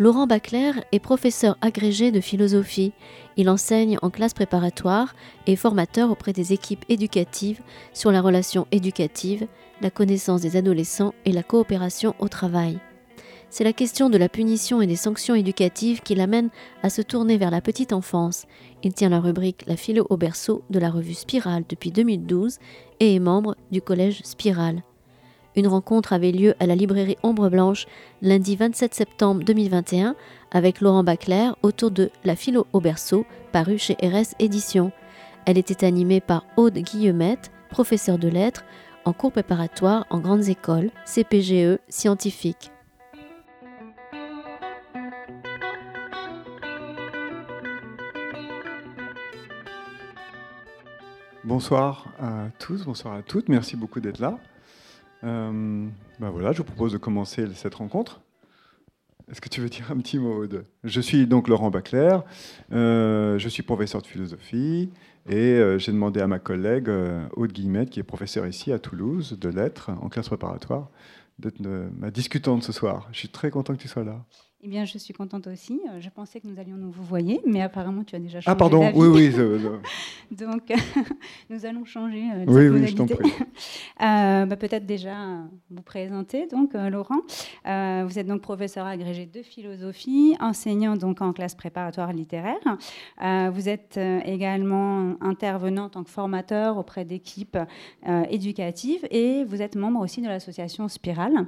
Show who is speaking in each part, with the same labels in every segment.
Speaker 1: Laurent Bacler est professeur agrégé de philosophie. Il enseigne en classe préparatoire et formateur auprès des équipes éducatives sur la relation éducative, la connaissance des adolescents et la coopération au travail. C'est la question de la punition et des sanctions éducatives qui l'amène à se tourner vers la petite enfance. Il tient la rubrique La philo au berceau de la revue Spirale depuis 2012 et est membre du collège Spirale. Une rencontre avait lieu à la librairie Ombre Blanche lundi 27 septembre 2021 avec Laurent Bacler autour de La philo au berceau, paru chez RS Éditions. Elle était animée par Aude Guillemette, professeur de lettres, en cours préparatoire en grandes écoles, CPGE scientifique.
Speaker 2: Bonsoir à tous, bonsoir à toutes, merci beaucoup d'être là. Ben voilà, je vous propose de commencer cette rencontre. Est-ce que tu veux dire un petit mot de... Je suis donc Laurent Bacler, euh, je suis professeur de philosophie et euh, j'ai demandé à ma collègue Aude Guillemette, qui est professeure ici à Toulouse de lettres en classe préparatoire, d'être ma discutante ce soir. Je suis très content que tu sois là.
Speaker 3: Eh bien, je suis contente aussi. Euh, je pensais que nous allions nous vous voyer, mais apparemment, tu as déjà changé
Speaker 2: Ah, pardon, oui, oui.
Speaker 3: Donc, nous allons changer
Speaker 2: euh, Oui, oui, je t'en prie.
Speaker 3: Euh, bah, peut-être déjà vous présenter, donc, Laurent. vous êtes donc professeur agrégé de philosophie, enseignant donc en classe préparatoire littéraire. vous êtes également intervenant en tant que formateur auprès d'équipes éducatives et vous êtes membre aussi de l'association Spirale.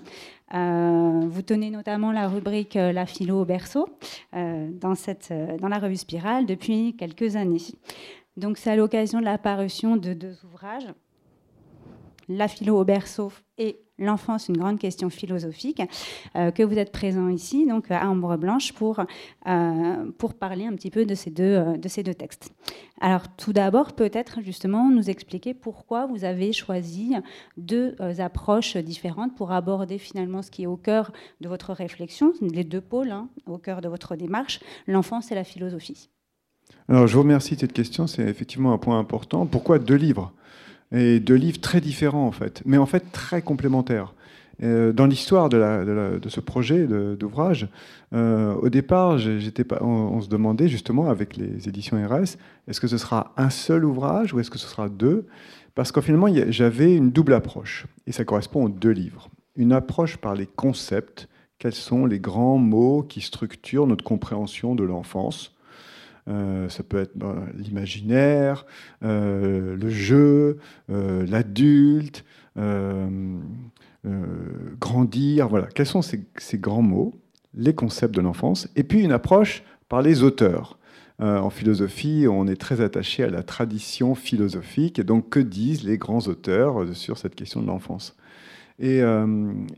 Speaker 3: Vous tenez notamment la rubrique la philo au berceau euh, dans, euh, dans la revue Spirale depuis quelques années. Donc c'est à l'occasion de la parution de deux ouvrages, La philo au berceau et l'enfance, une grande question philosophique, euh, que vous êtes présent ici, donc à Ambre Blanche, pour, euh, parler un petit peu de ces, deux, euh, de ces deux textes. Alors tout d'abord, peut-être justement nous expliquer pourquoi vous avez choisi deux approches différentes pour aborder finalement ce qui est au cœur de votre réflexion, les deux pôles hein, au cœur de votre démarche, l'enfance et la philosophie.
Speaker 2: Alors je vous remercie de cette question, c'est effectivement un point important. Pourquoi deux livres? Et deux livres très différents en fait, mais en fait très complémentaires. Euh, dans l'histoire de, ce projet d'ouvrage, euh, au départ, on, se demandait justement avec les éditions RS, est-ce que ce sera un seul ouvrage ou est-ce que ce sera deux? Parce qu'en finalement, j'avais une double approche, et ça correspond aux deux livres. Une approche par les concepts, quels sont les grands mots qui structurent notre compréhension de l'enfance, euh, ça peut être bah, l'imaginaire, euh, le jeu, euh, l'adulte, grandir. Voilà. Quels sont ces, grands mots, les concepts de l'enfance Et puis une approche par les auteurs? en philosophie, on est très attaché à la tradition philosophique. Et donc, que disent les grands auteurs sur cette question de l'enfance? Et,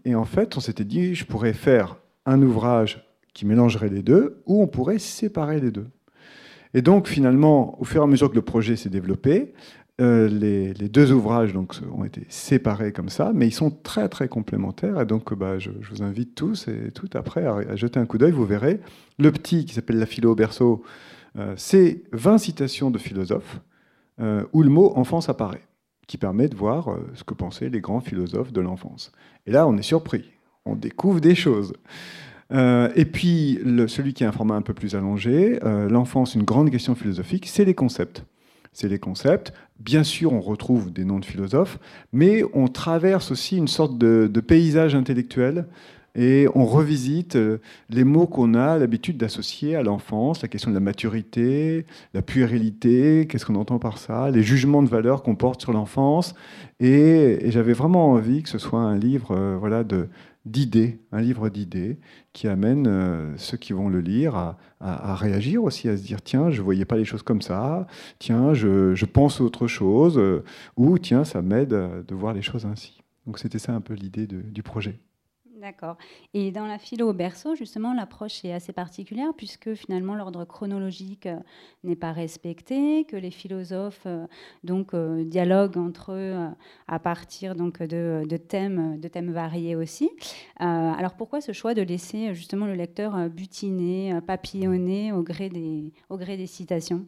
Speaker 2: et en fait, on s'était dit, je pourrais faire un ouvrage qui mélangerait les deux, ou on pourrait séparer les deux. Et donc, finalement, au fur et à mesure que le projet s'est développé, euh, les, deux ouvrages ont été séparés comme ça, mais ils sont très très complémentaires. Et donc, bah, je, vous invite tous et toutes après à, jeter un coup d'œil. Vous verrez. Le petit, qui s'appelle La philo au berceau, euh, c'est 20 citations de philosophes euh, où le mot enfance apparaît, qui permet de voir ce que pensaient les grands philosophes de l'enfance. Et là, on est surpris. On découvre des choses. Euh, et puis, celui qui a un format un peu plus allongé, euh, l'enfance, une grande question philosophique, c'est les concepts. C'est les concepts. Bien sûr, on retrouve des noms de philosophes, mais on traverse aussi une sorte de, paysage intellectuel et on revisite euh, les mots qu'on a l'habitude d'associer à l'enfance, la question de la maturité, la puérilité, qu'est-ce qu'on entend par ça, les jugements de valeur qu'on porte sur l'enfance. Et, j'avais vraiment envie que ce soit un livre voilà, de, d'idées, un livre d'idées qui amène euh, ceux qui vont le lire à, réagir aussi, à se dire tiens, je ne voyais pas les choses comme ça, tiens, je, pense autre chose, euh, ou tiens, ça m'aide de voir les choses ainsi. Donc c'était ça un peu l'idée du projet.
Speaker 3: D'accord. Et dans la philo au berceau, justement, l'approche est assez particulière puisque finalement l'ordre chronologique euh, n'est pas respecté, que les philosophes euh, donc euh, dialoguent entre eux à partir donc de, thèmes, de thèmes variés aussi. alors pourquoi ce choix de laisser justement le lecteur butiner, papillonner au au gré des citations?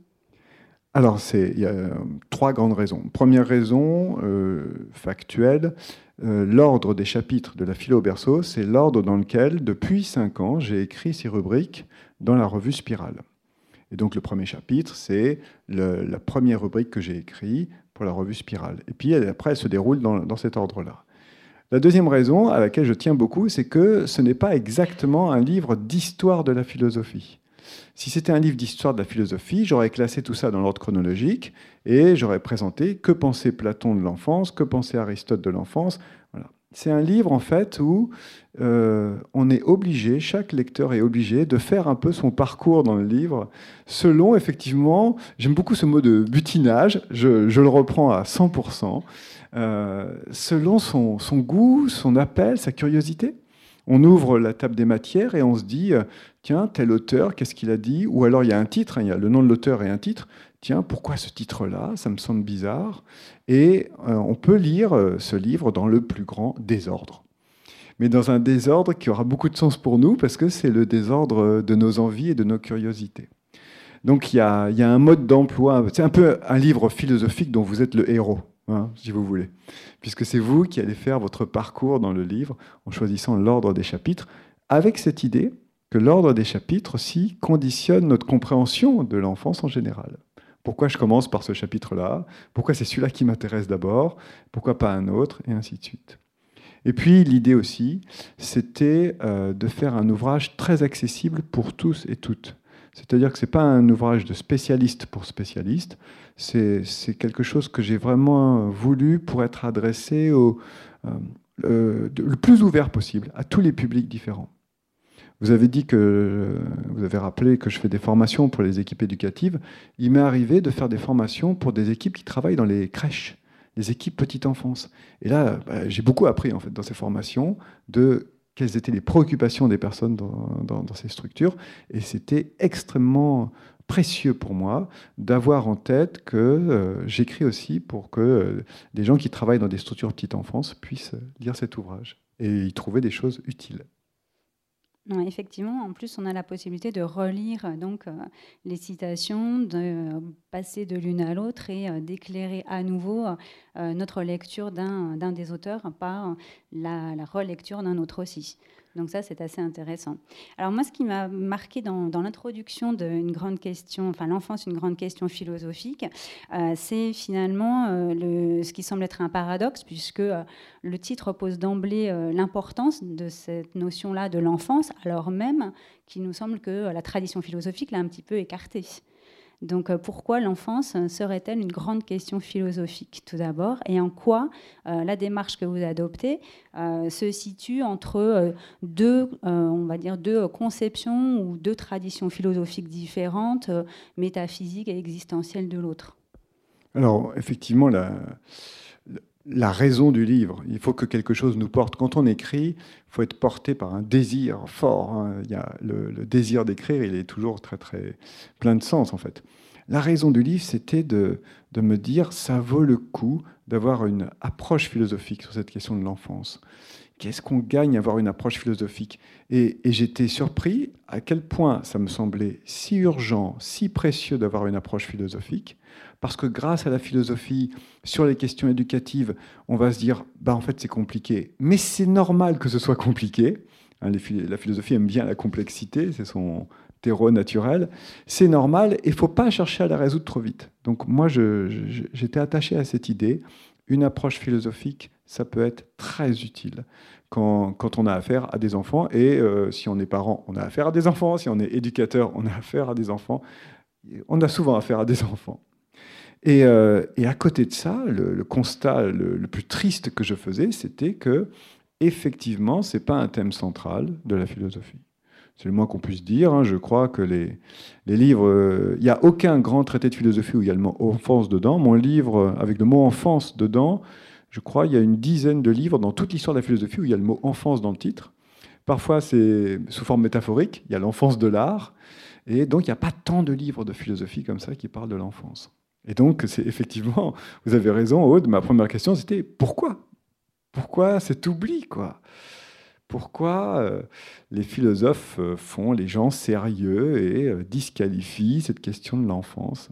Speaker 2: Alors, il y a trois grandes raisons. Première raison, factuelle, l'ordre des chapitres de la philo au berceau, c'est l'ordre dans lequel, depuis cinq ans, j'ai écrit ces rubriques dans la revue Spirale. Et donc, le premier chapitre, c'est la première rubrique que j'ai écrite pour la revue Spirale. Et puis, après, elle se déroule dans cet ordre-là. La deuxième raison à laquelle je tiens beaucoup, c'est que ce n'est pas exactement un livre d'histoire de la philosophie. Si c'était un livre d'histoire de la philosophie, j'aurais classé tout ça dans l'ordre chronologique et j'aurais présenté que pensait Platon de l'enfance, que pensait Aristote de l'enfance. C'est un livre en fait où euh, on est obligé, chaque lecteur est obligé de faire un peu son parcours dans le livre selon effectivement, j'aime beaucoup ce mot de butinage, je, je le reprends à 100%, euh, selon son, goût, son appel, sa curiosité. On ouvre la table des matières et on se dit, euh, tiens, tel auteur, qu'est-ce qu'il a dit? Ou alors il y a un titre, hein, il y a le nom de l'auteur et un titre. Tiens, pourquoi ce titre-là? Ça me semble bizarre. Et euh, on peut lire ce livre dans le plus grand désordre. Mais dans un désordre qui aura beaucoup de sens pour nous, parce que c'est le désordre de nos envies et de nos curiosités. Donc il y a, il y a un mode d'emploi, c'est un peu un livre philosophique dont vous êtes le héros. Hein, si vous voulez. Puisque c'est vous qui allez faire votre parcours dans le livre en choisissant l'ordre des chapitres, avec cette idée que l'ordre des chapitres aussi conditionne notre compréhension de l'enfance en général. Pourquoi je commence par ce chapitre-là? Pourquoi c'est celui-là qui m'intéresse d'abord? Pourquoi pas un autre? Et ainsi de suite. Et puis l'idée aussi, c'était euh, de faire un ouvrage très accessible pour tous et toutes. C'est-à-dire que ce n'est pas un ouvrage de spécialiste pour spécialiste, c'est quelque chose que j'ai vraiment voulu pour être adressé au, euh, le plus ouvert possible à tous les publics différents. Vous avez dit que vous avez rappelé que je fais des formations pour les équipes éducatives. Il m'est arrivé de faire des formations pour des équipes qui travaillent dans les crèches, les équipes petite enfance. Et là, bah, j'ai beaucoup appris en fait dans ces formations de quelles étaient les préoccupations des personnes dans, ces structures. Et c'était extrêmement précieux pour moi d'avoir en tête que euh, j'écris aussi pour que euh, des gens qui travaillent dans des structures petite enfance puissent lire cet ouvrage et y trouver des choses utiles
Speaker 3: effectivement, en plus, on a la possibilité de relire euh, donc euh, les citations, de euh, passer de l'une à l'autre et d'éclairer à nouveau notre lecture d'un des auteurs par la, relecture d'un autre aussi. Donc ça, c'est assez intéressant. Alors moi, ce qui m'a marqué dans, l'introduction d'une grande question, enfin l'enfance, une grande question philosophique, euh, c'est finalement euh, ce qui semble être un paradoxe, puisque euh, le titre pose d'emblée l'importance de cette notion-là de l'enfance, alors même qu'il nous semble que la tradition philosophique l'a un petit peu écartée. Donc euh, pourquoi l'enfance serait-elle une grande question philosophique tout d'abord? Et en quoi euh, la démarche que vous adoptez euh, se situe entre deux, on va dire, deux conceptions ou deux traditions philosophiques différentes, métaphysiques et existentielles de l'autre?
Speaker 2: Alors effectivement, la, la raison du livre. Il faut que quelque chose nous porte. Quand on écrit, il faut être porté par un désir fort. Hein. Il y a le, désir d'écrire, il est toujours très très plein de sens en fait. La raison du livre, c'était de, me dire, ça vaut le coup d'avoir une approche philosophique sur cette question de l'enfance. Qu'est-ce qu'on gagne à avoir une approche philosophique? Et j'étais surpris à quel point ça me semblait si urgent, si précieux d'avoir une approche philosophique, parce que grâce à la philosophie, sur les questions éducatives, on va se dire, bah en fait c'est compliqué, mais c'est normal que ce soit compliqué. Hein, la philosophie aime bien la complexité, c'est son terreau naturel. C'est normal et il faut pas chercher à la résoudre trop vite. Donc moi, j'étais attaché à cette idée. Une approche philosophique, ça peut être très utile quand, quand on a affaire à des enfants. Et euh, si on est parent, on a affaire à des enfants. Si on est éducateur, on a affaire à des enfants. On a souvent affaire à des enfants. Euh, et, à côté de ça, le, constat le, plus triste que je faisais, c'était que, effectivement, ce n'est pas un thème central de la philosophie. C'est le moins qu'on puisse dire. Hein. Je crois que les, livres. Euh, il n'y a aucun grand traité de philosophie où il y a le mot enfance dedans. Mon livre, avec le mot enfance dedans, je crois il y a une dizaine de livres dans toute l'histoire de la philosophie où il y a le mot enfance dans le titre. Parfois, c'est sous forme métaphorique. Il y a l'enfance de l'art. Et donc, il n'y a pas tant de livres de philosophie comme ça qui parlent de l'enfance. Et donc, c'est effectivement, vous avez raison, Aude, ma première question, c'était pourquoi? Pourquoi cet oubli, quoi? Pourquoi euh, les philosophes euh, font les gens sérieux et euh, disqualifient cette question de l'enfance?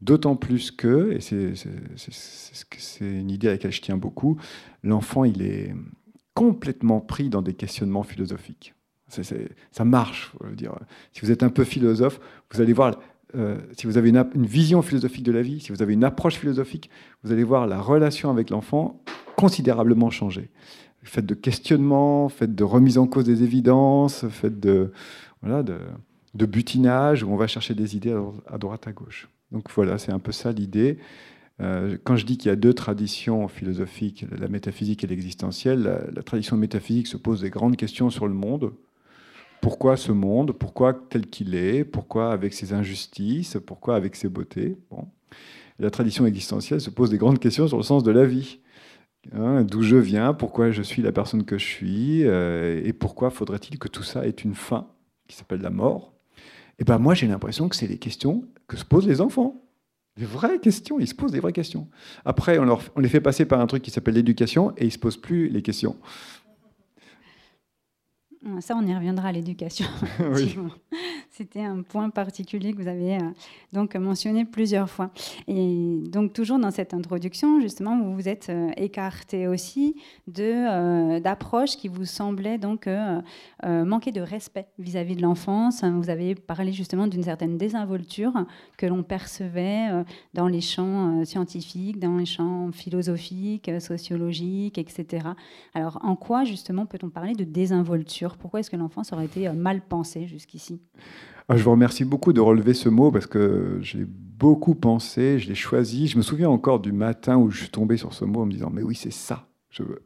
Speaker 2: D'autant plus que, et c'est une idée à laquelle je tiens beaucoup, l'enfant, il est complètement pris dans des questionnements philosophiques. ça marche, faut dire. Si vous êtes un peu philosophe, vous allez voir, euh, si vous avez une, vision philosophique de la vie, si vous avez une approche philosophique, vous allez voir la relation avec l'enfant considérablement changer. Faites de questionnement, faites de remise en cause des évidences, faites de, voilà, de butinage, où on va chercher des idées à droite, à gauche. Donc voilà, c'est un peu ça l'idée. Euh, quand je dis qu'il y a deux traditions philosophiques, la métaphysique et l'existentielle, la, tradition métaphysique se pose des grandes questions sur le monde. Pourquoi ce monde Pourquoi tel qu'il est Pourquoi avec ses injustices Pourquoi avec ses beautés. La tradition existentielle se pose des grandes questions sur le sens de la vie. Hein, d'où je viens Pourquoi je suis la personne que je suis euh, Et pourquoi faudrait-il que tout ça ait une fin qui s'appelle la mort Et ben moi j'ai l'impression que c'est les questions que se posent les enfants. Des vraies questions, ils se posent des vraies questions. Après, on, on les fait passer par un truc qui s'appelle l'éducation et ils ne se posent plus les questions.
Speaker 3: Ça, on y reviendra à l'éducation. oui. C'était un point particulier que vous avez euh, donc mentionné plusieurs fois. Et donc toujours dans cette introduction, justement, vous vous êtes euh, écarté aussi de euh, d'approches qui vous semblaient donc manquer de respect vis-à-vis de l'enfance. Vous avez parlé justement d'une certaine désinvolture que l'on percevait dans les champs scientifiques, dans les champs philosophiques, sociologiques, etc. Alors en quoi justement peut-on parler de désinvolture? Pourquoi est-ce que l'enfance aurait été mal pensée jusqu'ici?
Speaker 2: Ah, je vous remercie beaucoup de relever ce mot parce que j'ai beaucoup pensé, je l'ai choisi. Je me souviens encore du matin où je suis tombé sur ce mot en me disant Mais oui, c'est ça, je veux.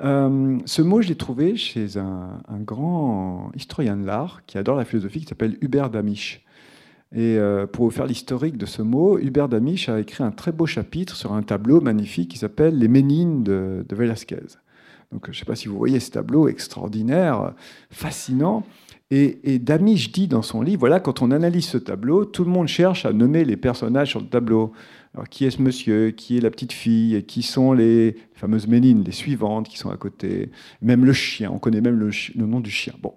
Speaker 2: Euh, ce mot, je l'ai trouvé chez un, grand historien de l'art qui adore la philosophie, qui s'appelle Hubert Damisch. Et euh, pour vous faire l'historique de ce mot, Hubert Damisch a écrit un très beau chapitre sur un tableau magnifique qui s'appelle Les Ménines de, de Velázquez. Donc, je ne sais pas si vous voyez ce tableau extraordinaire, fascinant. Et, et Damisch dit dans son livre, voilà, quand on analyse ce tableau, tout le monde cherche à nommer les personnages sur le tableau. Alors, qui est ce monsieur Qui est la petite fille qui sont les fameuses mélines, les suivantes qui sont à côté Même le chien, on connaît même le, nom du chien. Bon.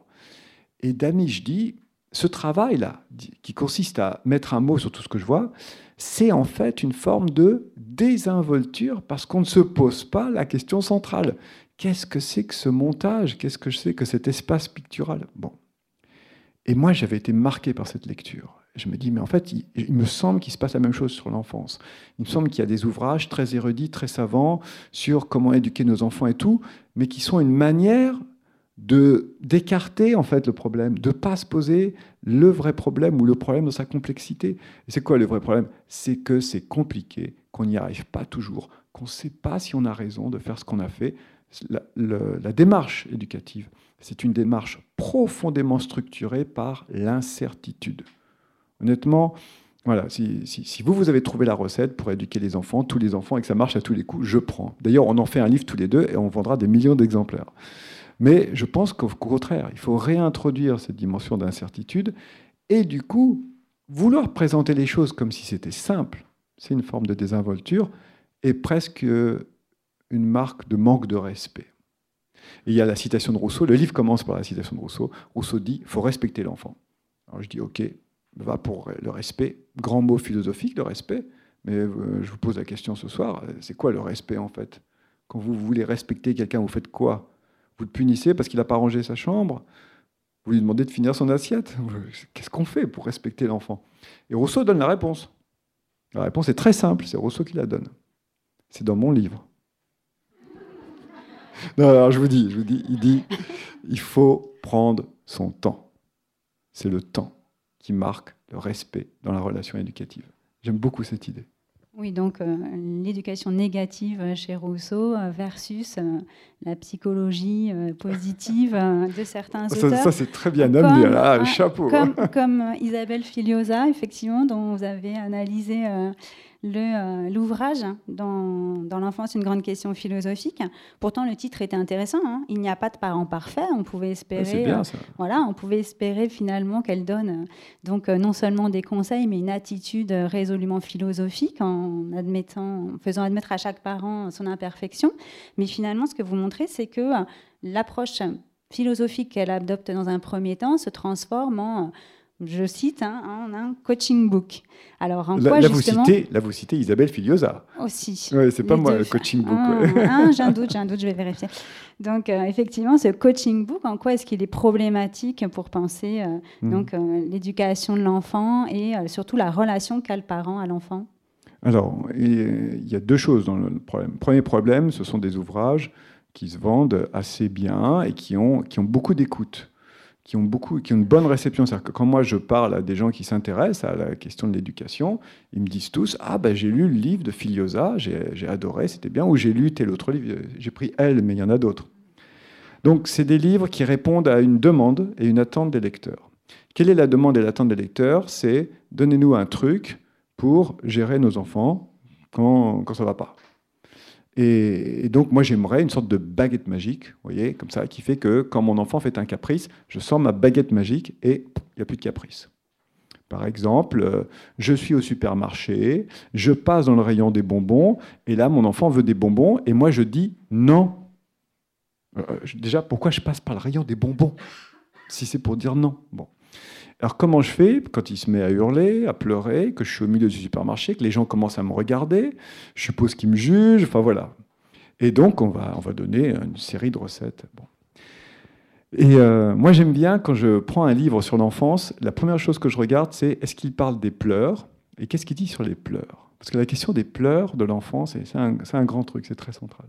Speaker 2: Et Damisch dit, ce travail-là, qui consiste à mettre un mot sur tout ce que je vois, c'est en fait une forme de désinvolture parce qu'on ne se pose pas la question centrale. Qu'est-ce que c'est que ce montage? Qu'est-ce que c'est que cet espace pictural? Bon. Et moi, j'avais été marqué par cette lecture. Je me dis, mais en fait, il, me semble qu'il se passe la même chose sur l'enfance. Il me semble qu'il y a des ouvrages très érudits, très savants sur comment éduquer nos enfants et tout, mais qui sont une manière de d'écarter en fait le problème, de pas se poser le vrai problème ou le problème dans sa complexité. C'est quoi le vrai problème? C'est que c'est compliqué, qu'on n'y arrive pas toujours, qu'on ne sait pas si on a raison de faire ce qu'on a fait. La démarche éducative, c'est une démarche profondément structurée par l'incertitude. Honnêtement, voilà, si, vous, vous avez trouvé la recette pour éduquer les enfants, tous les enfants, et que ça marche à tous les coups, je prends. D'ailleurs, on en fait un livre tous les deux et on vendra des millions d'exemplaires. Mais je pense qu'au contraire, il faut réintroduire cette dimension d'incertitude et du coup, vouloir présenter les choses comme si c'était simple, c'est une forme de désinvolture et presque une marque de manque de respect il y a la citation de Rousseau. Le livre commence par la citation de Rousseau. Rousseau dit faut respecter l'enfant. Alors je dis ok, va pour le respect. Grand mot philosophique, le respect. Mais euh, je vous pose la question ce soir c'est quoi le respect en fait? Quand vous voulez respecter quelqu'un, vous faites quoi? Vous le punissez parce qu'il n'a pas rangé sa chambre? Vous lui demandez de finir son assiette? Qu'est-ce qu'on fait pour respecter l'enfant? Et Rousseau donne la réponse. La réponse est très simple, c'est Rousseau qui la donne. C'est dans mon livre. Non, alors je vous dis, je vous dis, il dit, il faut prendre son temps. C'est le temps qui marque le respect dans la relation éducative. J'aime beaucoup cette idée.
Speaker 3: Oui, donc euh, l'éducation négative chez Rousseau euh, versus euh, la psychologie positive de certains auteurs.
Speaker 2: Ça, c'est très bien amené, là, chapeau.
Speaker 3: Comme, comme, Isabelle Filiosa, effectivement, dont vous avez analysé euh, l'ouvrage dans, dans l'enfance, une grande question philosophique. Pourtant, le titre était intéressant. Hein. Il n'y a pas de parent parfait. On pouvait espérer,
Speaker 2: euh,
Speaker 3: voilà, on pouvait espérer finalement qu'elle donne euh, donc non seulement des conseils, mais une attitude résolument philosophique en admettant, en faisant admettre à chaque parent son imperfection. Mais finalement, ce que vous montrez, c'est que l'approche philosophique qu'elle adopte dans un premier temps se transforme en je cite, hein, un coaching book.
Speaker 2: Alors, en quoi, là, vous citez, là, vous citez Isabelle Filiosa.
Speaker 3: Aussi.
Speaker 2: Ouais, c'est pas moi, le coaching book.
Speaker 3: Ah, ah, j'ai un doute, j'ai un doute, je vais vérifier. Donc, euh, effectivement, ce coaching book, en quoi est-ce qu'il est problématique pour penser euh, hmm. donc euh, l'éducation de l'enfant et surtout la relation qu'a le parent à l'enfant?
Speaker 2: Alors, il y a deux choses dans le problème. Premier problème, ce sont des ouvrages qui se vendent assez bien et qui ont, qui ont beaucoup d'écoute qui ont, beaucoup, qui ont une bonne réception. C'est-à-dire que quand moi je parle à des gens qui s'intéressent à la question de l'éducation, ils me disent tous Ah, ben j'ai lu le livre de Filiosa, j'ai adoré, c'était bien, ou j'ai lu tel autre livre, j'ai pris elle, mais il y en a d'autres. Donc, c'est des livres qui répondent à une demande et une attente des lecteurs. Quelle est la demande et l'attente des lecteurs? C'est donnez-nous un truc pour gérer nos enfants quand, quand ça va pas. Et, donc, moi, j'aimerais une sorte de baguette magique, vous voyez, comme ça, qui fait que quand mon enfant fait un caprice, je sors ma baguette magique et il n'y a plus de caprice. Par exemple, euh, je suis au supermarché, je passe dans le rayon des bonbons, et là, mon enfant veut des bonbons, et moi, je dis non. Euh, déjà, pourquoi je passe par le rayon des bonbons Si c'est pour dire non? Bon. Alors comment je fais quand il se met à hurler, à pleurer, que je suis au milieu du supermarché, que les gens commencent à me regarder, je suppose qu'ils me jugent, enfin voilà. Et donc on va, on va donner une série de recettes. Bon. Et euh, moi j'aime bien quand je prends un livre sur l'enfance, la première chose que je regarde c'est est-ce qu'il parle des pleurs et qu'est-ce qu'il dit sur les pleurs? Parce que la question des pleurs de l'enfance, c'est un grand truc, c'est très central.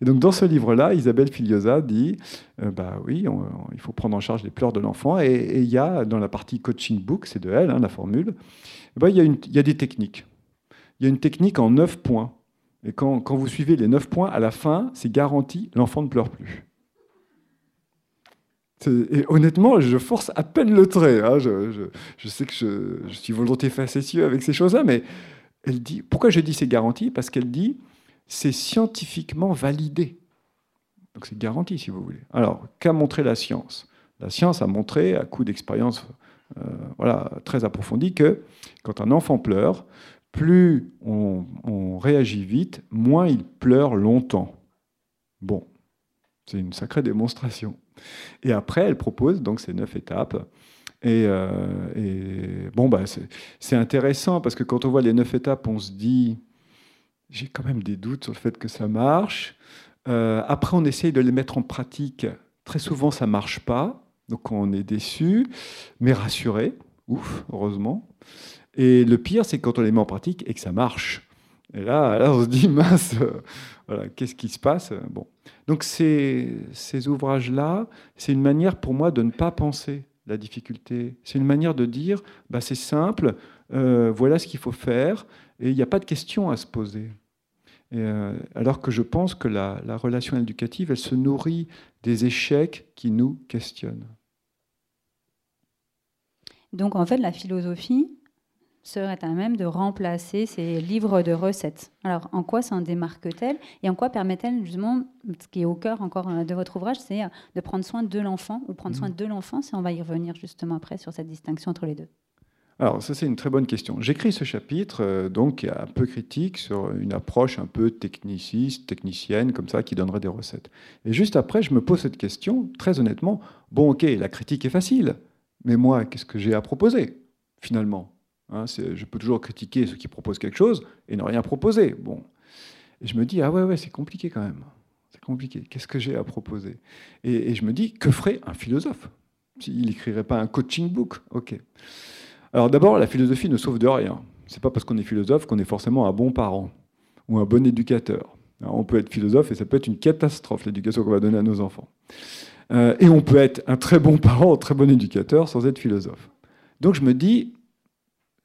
Speaker 2: Et donc dans ce livre-là, Isabelle Filiosa dit, euh, bah oui, il faut prendre en charge les pleurs de l'enfant. Et, il y a dans la partie coaching book, c'est de elle, hein, la formule, bah, il, y a une, il, y a des techniques. Il y a une technique en neuf points. Et quand, quand vous suivez les neuf points, à la fin, c'est garanti, l'enfant ne pleure plus. Et honnêtement, je force à peine le trait. Hein. Je, je, sais que je, suis volonté facétieux avec ces choses-là, mais elle dit. Pourquoi je dis c'est garanti? Parce qu'elle dit c'est scientifiquement validé. Donc c'est garanti, si vous voulez. Alors, qu'a montré la science? La science a montré, à coup d'expérience euh, voilà, très approfondie, que quand un enfant pleure, plus on, réagit vite, moins il pleure longtemps. Bon, c'est une sacrée démonstration. Et après, elle propose donc ces neuf étapes. Et, euh, bon, bah, c'est intéressant parce que quand on voit les neuf étapes, on se dit j'ai quand même des doutes sur le fait que ça marche. Euh, après, on essaye de les mettre en pratique. Très souvent, ça marche pas. Donc, on est déçu, mais rassuré. Ouf, heureusement. Et le pire, c'est quand on les met en pratique et que ça marche. Et là, là on se dit, mince, voilà, qu'est-ce qui se passe? Bon. Donc, ces, ces ouvrages-là, c'est une manière pour moi de ne pas penser la difficulté. C'est une manière de dire, bah, c'est simple, euh, voilà ce qu'il faut faire, et il n'y a pas de questions à se poser. Euh, alors que je pense que la, relation éducative, elle se nourrit des échecs qui nous questionnent.
Speaker 3: Donc en fait, la philosophie serait à même de remplacer ces livres de recettes. Alors en quoi s'en démarque-t-elle et en quoi permet-elle justement, ce qui est au cœur encore euh, de votre ouvrage, c'est euh, de prendre soin de l'enfant ou prendre soin mmh. de l'enfant, et on va y revenir justement après sur cette distinction entre les deux?
Speaker 2: Alors, ça, c'est une très bonne question. J'écris ce chapitre, euh, donc, un peu critique sur une approche un peu techniciste, technicienne, comme ça, qui donnerait des recettes. Et juste après, je me pose cette question, très honnêtement. Bon, ok, la critique est facile, mais moi, qu'est-ce que j'ai à proposer, finalement? Hein, Je peux toujours critiquer ceux qui proposent quelque chose et ne rien proposer. Bon. Je me dis, ah ouais, ouais, c'est compliqué quand même. C'est compliqué. Qu'est-ce que j'ai à proposer? Et, et, je me dis, que ferait un philosophe? S'il n'écrirait pas un coaching book? Ok. Alors d'abord, la philosophie ne sauve de rien. C'est pas parce qu'on est philosophe qu'on est forcément un bon parent ou un bon éducateur. on peut être philosophe et ça peut être une catastrophe, l'éducation qu'on va donner à nos enfants. Euh, et on peut être un très bon parent, un très bon éducateur sans être philosophe. Donc je me dis,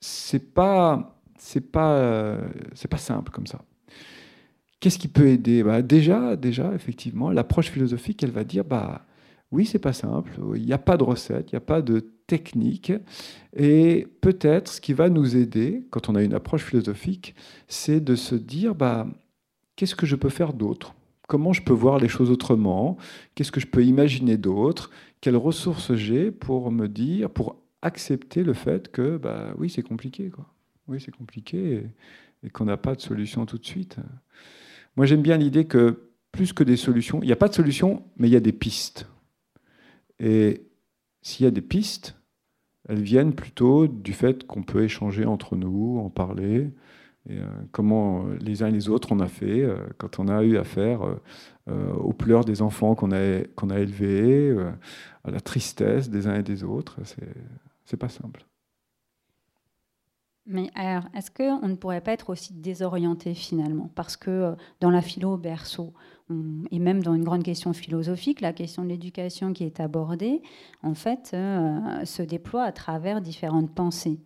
Speaker 2: c'est pas, c'est pas, euh, c'est pas simple comme ça. Qu'est-ce qui peut aider? Bah, Déjà, déjà, effectivement, l'approche philosophique, elle va dire, bah, oui, c'est pas simple. Il n'y a pas de recette, il n'y a pas de technique. Et peut-être ce qui va nous aider quand on a une approche philosophique, c'est de se dire bah, qu'est-ce que je peux faire d'autre? Comment je peux voir les choses autrement? Qu'est-ce que je peux imaginer d'autre? Quelles ressources j'ai pour me dire, pour accepter le fait que bah, oui, c'est compliqué. Quoi. Oui, c'est compliqué et, qu'on n'a pas de solution tout de suite. Moi, j'aime bien l'idée que plus que des solutions, il n'y a pas de solution, mais il y a des pistes. Et s'il y a des pistes, elles viennent plutôt du fait qu'on peut échanger entre nous, en parler, euh, comment les uns et les autres on a fait euh, quand on a eu affaire euh, aux pleurs des enfants qu'on a, a élevés, à la tristesse des uns et des autres. Pas simple.
Speaker 3: Mais alors, est-ce qu'on ne pourrait pas être aussi désorienté finalement? Parce que dans la philo berceau, et même dans une grande question philosophique, la question de l'éducation qui est abordée, en fait, se déploie à travers différentes pensées.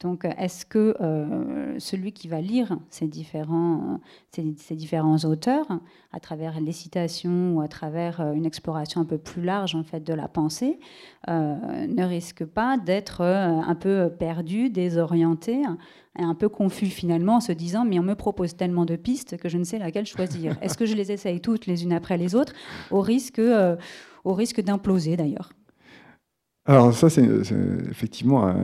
Speaker 3: Donc, est-ce que euh, celui qui va lire ces différents, ces, différents auteurs, à travers les citations ou à travers euh, une exploration un peu plus large en fait de la pensée, euh, ne risque pas d'être un peu perdu, désorienté et un peu confus finalement, en se disant mais on me propose tellement de pistes que je ne sais laquelle choisir. Est-ce que je les essaye toutes les unes après les autres, au risque, au risque d'imploser d'ailleurs?
Speaker 2: Alors ça, c'est effectivement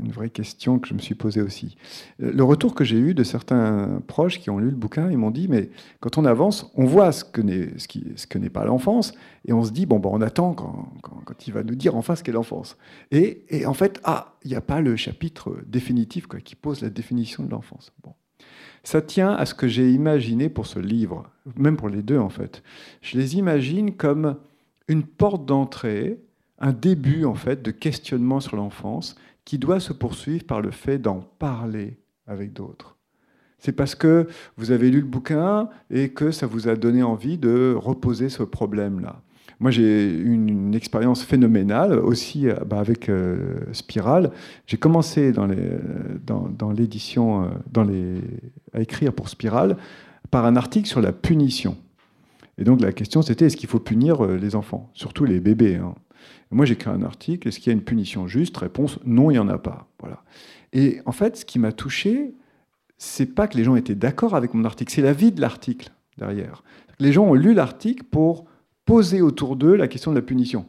Speaker 2: une vraie question que je me suis posée aussi. Le retour que j'ai eu de certains proches qui ont lu le bouquin, ils m'ont dit, mais quand on avance, on voit ce que n'est ce qui, ce que n'est pas l'enfance, et on se dit, bon, bon on attend quand, quand, il va nous dire enfin ce qu'est l'enfance. Et, et, en fait, ah, il n'y a pas le chapitre définitif quoi, qui pose la définition de l'enfance. Bon. Ça tient à ce que j'ai imaginé pour ce livre, même pour les deux en fait. Je les imagine comme une porte d'entrée un début en fait de questionnement sur l'enfance qui doit se poursuivre par le fait d'en parler avec d'autres. C'est parce que vous avez lu le bouquin et que ça vous a donné envie de reposer ce problème-là. Moi, j'ai eu une, expérience phénoménale aussi euh, bah, avec euh, Spiral. J'ai commencé dans, l'édition, euh, à écrire pour Spiral par un article sur la punition. Et donc la question c'était est-ce qu'il faut punir les enfants, surtout les bébés hein. Moi, j'écris un article. Est-ce qu'il y a une punition juste? Réponse non, il n'y en a pas. Voilà. Et en fait, ce qui m'a touché, c'est pas que les gens étaient d'accord avec mon article, c'est la vie de l'article derrière. Les gens ont lu l'article pour poser autour d'eux la question de la punition.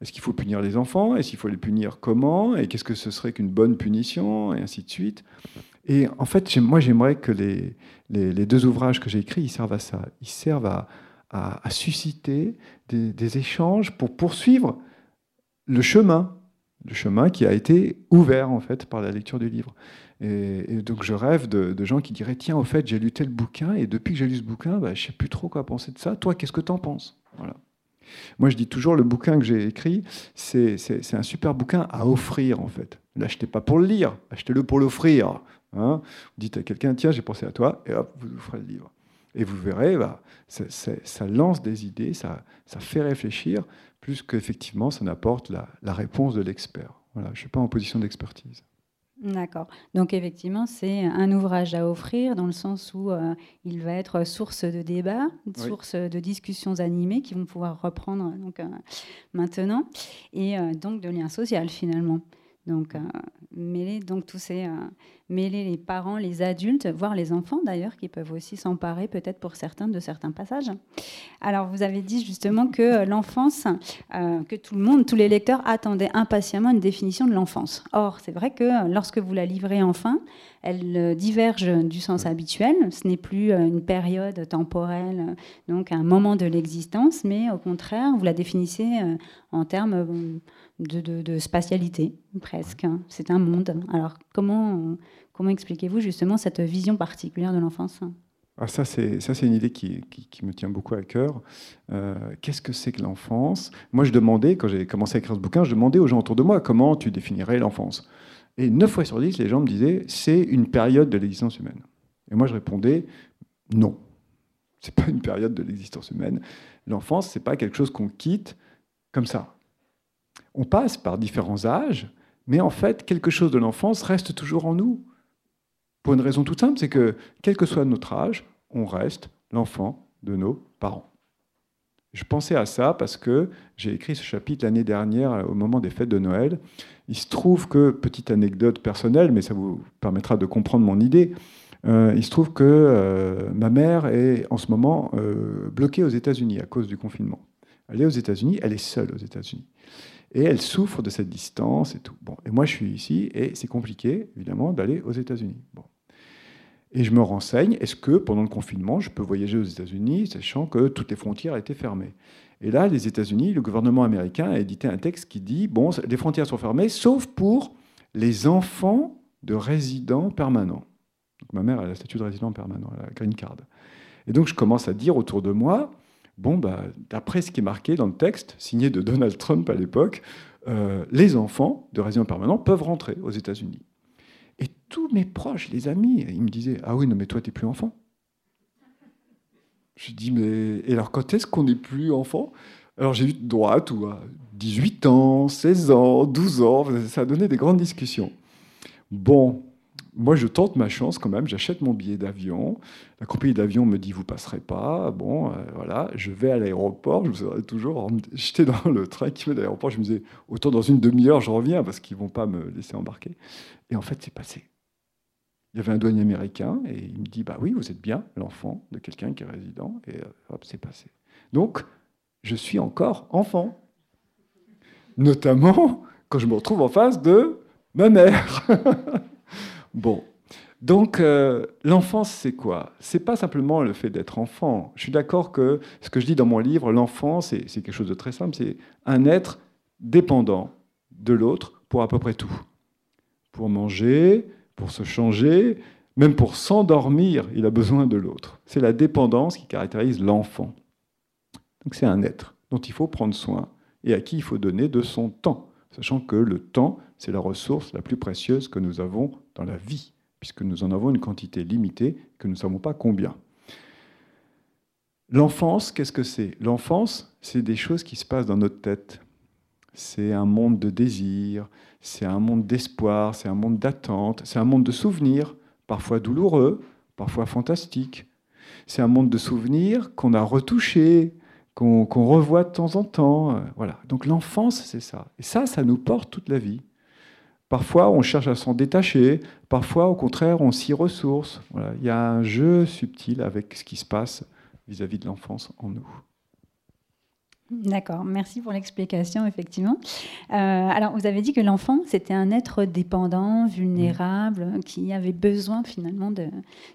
Speaker 2: Est-ce qu'il faut punir les enfants? Est-ce qu'il faut les punir? Comment? Et qu'est-ce que ce serait qu'une bonne punition? Et ainsi de suite. Et en fait, moi, j'aimerais que les, deux ouvrages que j'ai écrits, ils servent à ça. Ils servent à, susciter des, échanges pour poursuivre le chemin, le chemin qui a été ouvert en fait par la lecture du livre. Et, donc je rêve de, gens qui diraient tiens, au fait, j'ai lu tel bouquin et depuis que j'ai lu ce bouquin, bah, je sais plus trop quoi penser de ça. Toi, qu'est-ce que tu en penses? Voilà. Moi, je dis toujours le bouquin que j'ai écrit, c'est un super bouquin à offrir en fait. L'achetez pas pour le lire, achetez-le pour l'offrir. Hein dites à quelqu'un tiens, j'ai pensé à toi et hop, vous ferez le livre. Et vous verrez, bah, ça, lance des idées, ça, ça fait réfléchir plus qu'effectivement ça n'apporte la, réponse de l'expert. Voilà, je ne suis pas en position d'expertise.
Speaker 3: D'accord. Donc effectivement, c'est un ouvrage à offrir dans le sens où euh, il va être source de débat, source de discussions animées qui vont pouvoir reprendre donc, euh, maintenant, et euh, donc de lien social finalement. Donc, mêler donc tous ces, mêler les parents, les adultes, voire les enfants d'ailleurs, qui peuvent aussi s'emparer peut-être pour certains de certains passages. Alors, vous avez dit justement que euh, l'enfance, euh, que tout le monde, tous les lecteurs attendaient impatiemment une définition de l'enfance. Or, c'est vrai que euh, lorsque vous la livrez enfin, elle diverge du sens habituel. Ce n'est plus une période temporelle, donc un moment de l'existence, mais au contraire, vous la définissez en termes de, de spatialité, presque. C'est un monde. Alors, comment Comment expliquez-vous justement cette vision particulière de l'enfance?
Speaker 2: Ah, ça, c'est, ça, c'est une idée qui, qui, me tient beaucoup à cœur. Euh, qu'est-ce que c'est que l'enfance? Moi, je demandais, quand j'ai commencé à écrire ce bouquin, je demandais aux gens autour de moi comment tu définirais l'enfance. Et 9 fois sur 10, les gens me disaient c'est une période de l'existence humaine. Et moi, je répondais non. C'est pas une période de l'existence humaine. L'enfance, c'est pas quelque chose qu'on quitte comme ça. On passe par différents âges, mais en fait, quelque chose de l'enfance reste toujours en nous. Pour une raison toute simple, c'est que, quel que soit notre âge, on reste l'enfant de nos parents. Je pensais à ça parce que j'ai écrit ce chapitre l'année dernière au moment des fêtes de Noël. Il se trouve que, petite anecdote personnelle, mais ça vous permettra de comprendre mon idée, euh, il se trouve que euh, ma mère est en ce moment euh, bloquée aux États-Unis à cause du confinement. Elle est aux États-Unis, elle est seule aux États-Unis. Et elle souffre de cette distance et tout. Bon, et moi je suis ici et c'est compliqué, évidemment, d'aller aux États-Unis. Bon. Et je me renseigne, est-ce que pendant le confinement, je peux voyager aux États-Unis, sachant que toutes les frontières étaient fermées? Et là, les États-Unis, le gouvernement américain a édité un texte qui dit bon, les frontières sont fermées, sauf pour les enfants de résidents permanents. ma mère a la statut de résident permanent, la green card. Et donc je commence à dire autour de moi bon, bah, d'après ce qui est marqué dans le texte, signé de Donald Trump à l'époque, euh, les enfants de résidents permanents peuvent rentrer aux États-Unis. Et tous mes proches, les amis, ils me disaient Ah oui, non, mais toi, tu n'es plus enfant. Je dis Mais et alors, quand est-ce qu'on n'est plus enfant? Alors, j'ai eu droite ou à 18 ans, 16 ans, 12 ans, ça a donné des grandes discussions. Bon, moi, je tente ma chance quand même. J'achète mon billet d'avion. La compagnie d'avion me dit vous passerez pas. Bon, euh, voilà. Je vais à l'aéroport. Je me souviens toujours. J'étais dans le train qui met à l'aéroport. Je me disais autant dans une demi-heure, je reviens parce qu'ils vont pas me laisser embarquer. Et en fait, c'est passé. Il y avait un douanier américain et il me dit bah oui, vous êtes bien l'enfant de quelqu'un qui est résident. Et euh, hop, c'est passé. Donc, je suis encore enfant. Notamment quand je me retrouve en face de ma mère. Bon. Donc, euh, l'enfance, c'est quoi? C'est pas simplement le fait d'être enfant. Je suis d'accord que ce que je dis dans mon livre, l'enfance, c'est quelque chose de très simple. C'est un être dépendant de l'autre pour à peu près tout. Pour manger, pour se changer, même pour s'endormir, il a besoin de l'autre. C'est la dépendance qui caractérise l'enfant. Donc, c'est un être dont il faut prendre soin et à qui il faut donner de son temps, sachant que le temps, c'est la ressource la plus précieuse que nous avons dans la vie, puisque nous en avons une quantité limitée que nous ne savons pas combien. L'enfance, qu'est-ce que c'est? L'enfance, c'est des choses qui se passent dans notre tête. C'est un monde de désir, c'est un monde d'espoir, c'est un monde d'attente, c'est un monde de souvenirs, parfois douloureux, parfois fantastiques. C'est un monde de souvenirs qu'on a retouché, qu'on revoit de temps en temps. Voilà. Donc l'enfance, c'est ça. Et ça, ça nous porte toute la vie. Parfois, on cherche à s'en détacher, parfois, au contraire, on s'y ressource. Il y a un jeu subtil avec ce qui se passe vis-à-vis de l'enfance en nous.
Speaker 3: D'accord, merci pour l'explication, effectivement. Euh, alors, vous avez dit que l'enfant, c'était un être dépendant, vulnérable, qui avait besoin finalement de,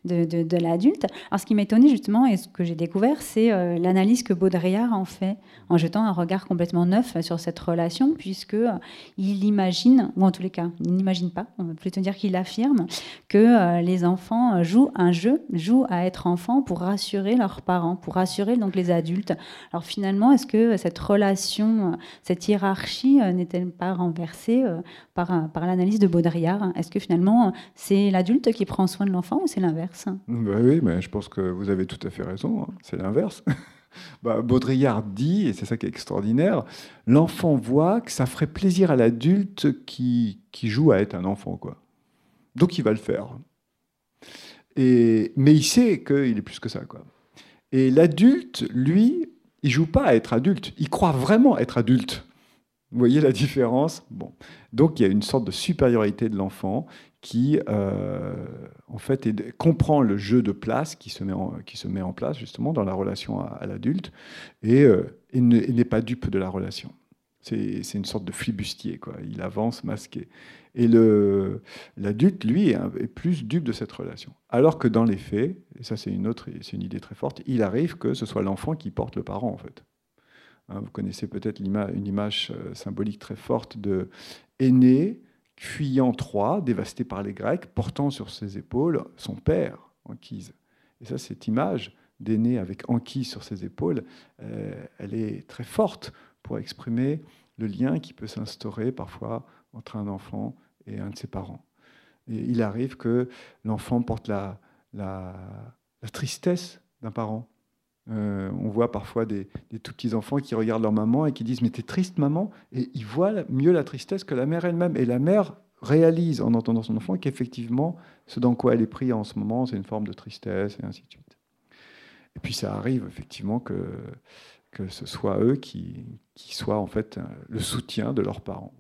Speaker 3: de, l'adulte. Alors, ce qui m'étonnait justement, et ce que j'ai découvert, c'est euh, l'analyse que Baudrillard en fait, en jetant un regard complètement neuf sur cette relation, puisque euh, il imagine, ou en tous les cas, il n'imagine pas, on va plutôt dire qu'il affirme, que les enfants jouent un jeu, jouent à être enfants pour rassurer leurs parents, pour rassurer donc les adultes. Alors finalement, est-ce que cette relation, cette hiérarchie euh, n'est-elle pas renversée euh, par, par l'analyse de Baudrillard? Est-ce que finalement c'est l'adulte qui prend soin de l'enfant ou c'est l'inverse?
Speaker 2: Bah Oui, mais je pense que vous avez tout à fait raison, hein. c'est l'inverse. Bah, Baudrillard dit, et c'est ça qui est extraordinaire, l'enfant voit que ça ferait plaisir à l'adulte qui, qui joue à être un enfant. quoi. Donc il va le faire. Et, mais il sait qu'il est plus que ça. quoi. Et l'adulte, lui, il joue pas à être adulte, il croit vraiment être adulte. Vous voyez la différence? Bon, donc il y a une sorte de supériorité de l'enfant qui, euh, en fait, comprend le jeu de place qui se met en, qui se met en place justement dans la relation à, l'adulte et, euh, et n'est pas dupe de la relation. C'est une sorte de flibustier, quoi. Il avance masqué. Et l'adulte, lui, est, plus dupe de cette relation. Alors que dans les faits, et ça c'est une autre, c'est une idée très forte, il arrive que ce soit l'enfant qui porte le parent, en fait. Hein, vous connaissez peut-être une image euh, symbolique très forte de aîné fuyant Troie, dévasté par les Grecs, portant sur ses épaules son père, Anchise. Et ça, cette image d'aîné avec Anchise sur ses épaules, euh, elle est très forte pour exprimer le lien qui peut s'instaurer parfois entre un enfant et un de ses parents. Et il arrive que l'enfant porte la, la, tristesse d'un parent. Euh, on voit parfois des, tout petits enfants qui regardent leur maman et qui disent mais t'es triste maman? Et ils voient mieux la tristesse que la mère elle-même et la mère réalise en entendant son enfant qu'effectivement ce dans quoi elle est prise en ce moment c'est une forme de tristesse et ainsi de suite. Et puis ça arrive effectivement que que ce soit eux qui, qui soient en fait le soutien de leurs parents.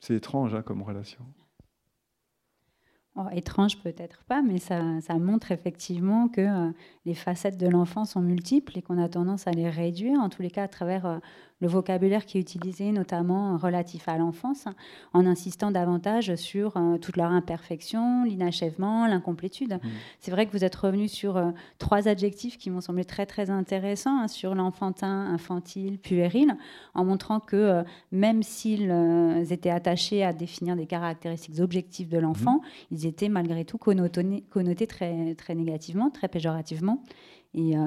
Speaker 2: C'est étrange hein, comme relation.
Speaker 3: Oh, étrange peut-être pas, mais ça, ça, montre effectivement que euh, les facettes de l'enfant sont multiples et qu'on a tendance à les réduire, en tous les cas à travers euh, le vocabulaire qui est utilisé, notamment relatif à l'enfance, en insistant davantage sur euh, toute leur imperfection, l'inachèvement, l'incomplétude. Mmh. C'est vrai que vous êtes revenu sur euh, trois adjectifs qui m'ont semblé très très intéressants, hein, sur l'enfantin, infantile, puéril, en montrant que euh, même s'ils étaient attachés à définir des caractéristiques objectives de l'enfant, mmh. ils étaient malgré tout connotés, connotés très, très négativement, très péjorativement et euh,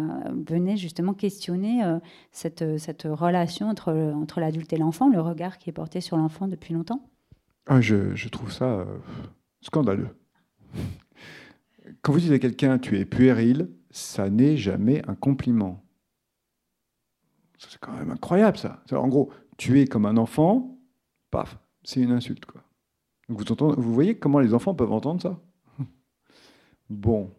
Speaker 3: venait justement questionner euh, cette, cette, relation entre, entre l'adulte et l'enfant, le regard qui est porté sur l'enfant depuis longtemps
Speaker 2: ah, je, je, trouve ça euh, scandaleux. Quand vous dites à quelqu'un tu es puéril, ça n'est jamais un compliment. C'est quand même incroyable ça. En gros, tu es comme un enfant, paf, c'est une insulte. Quoi. vous, entendez, vous voyez comment les enfants peuvent entendre ça? Bon,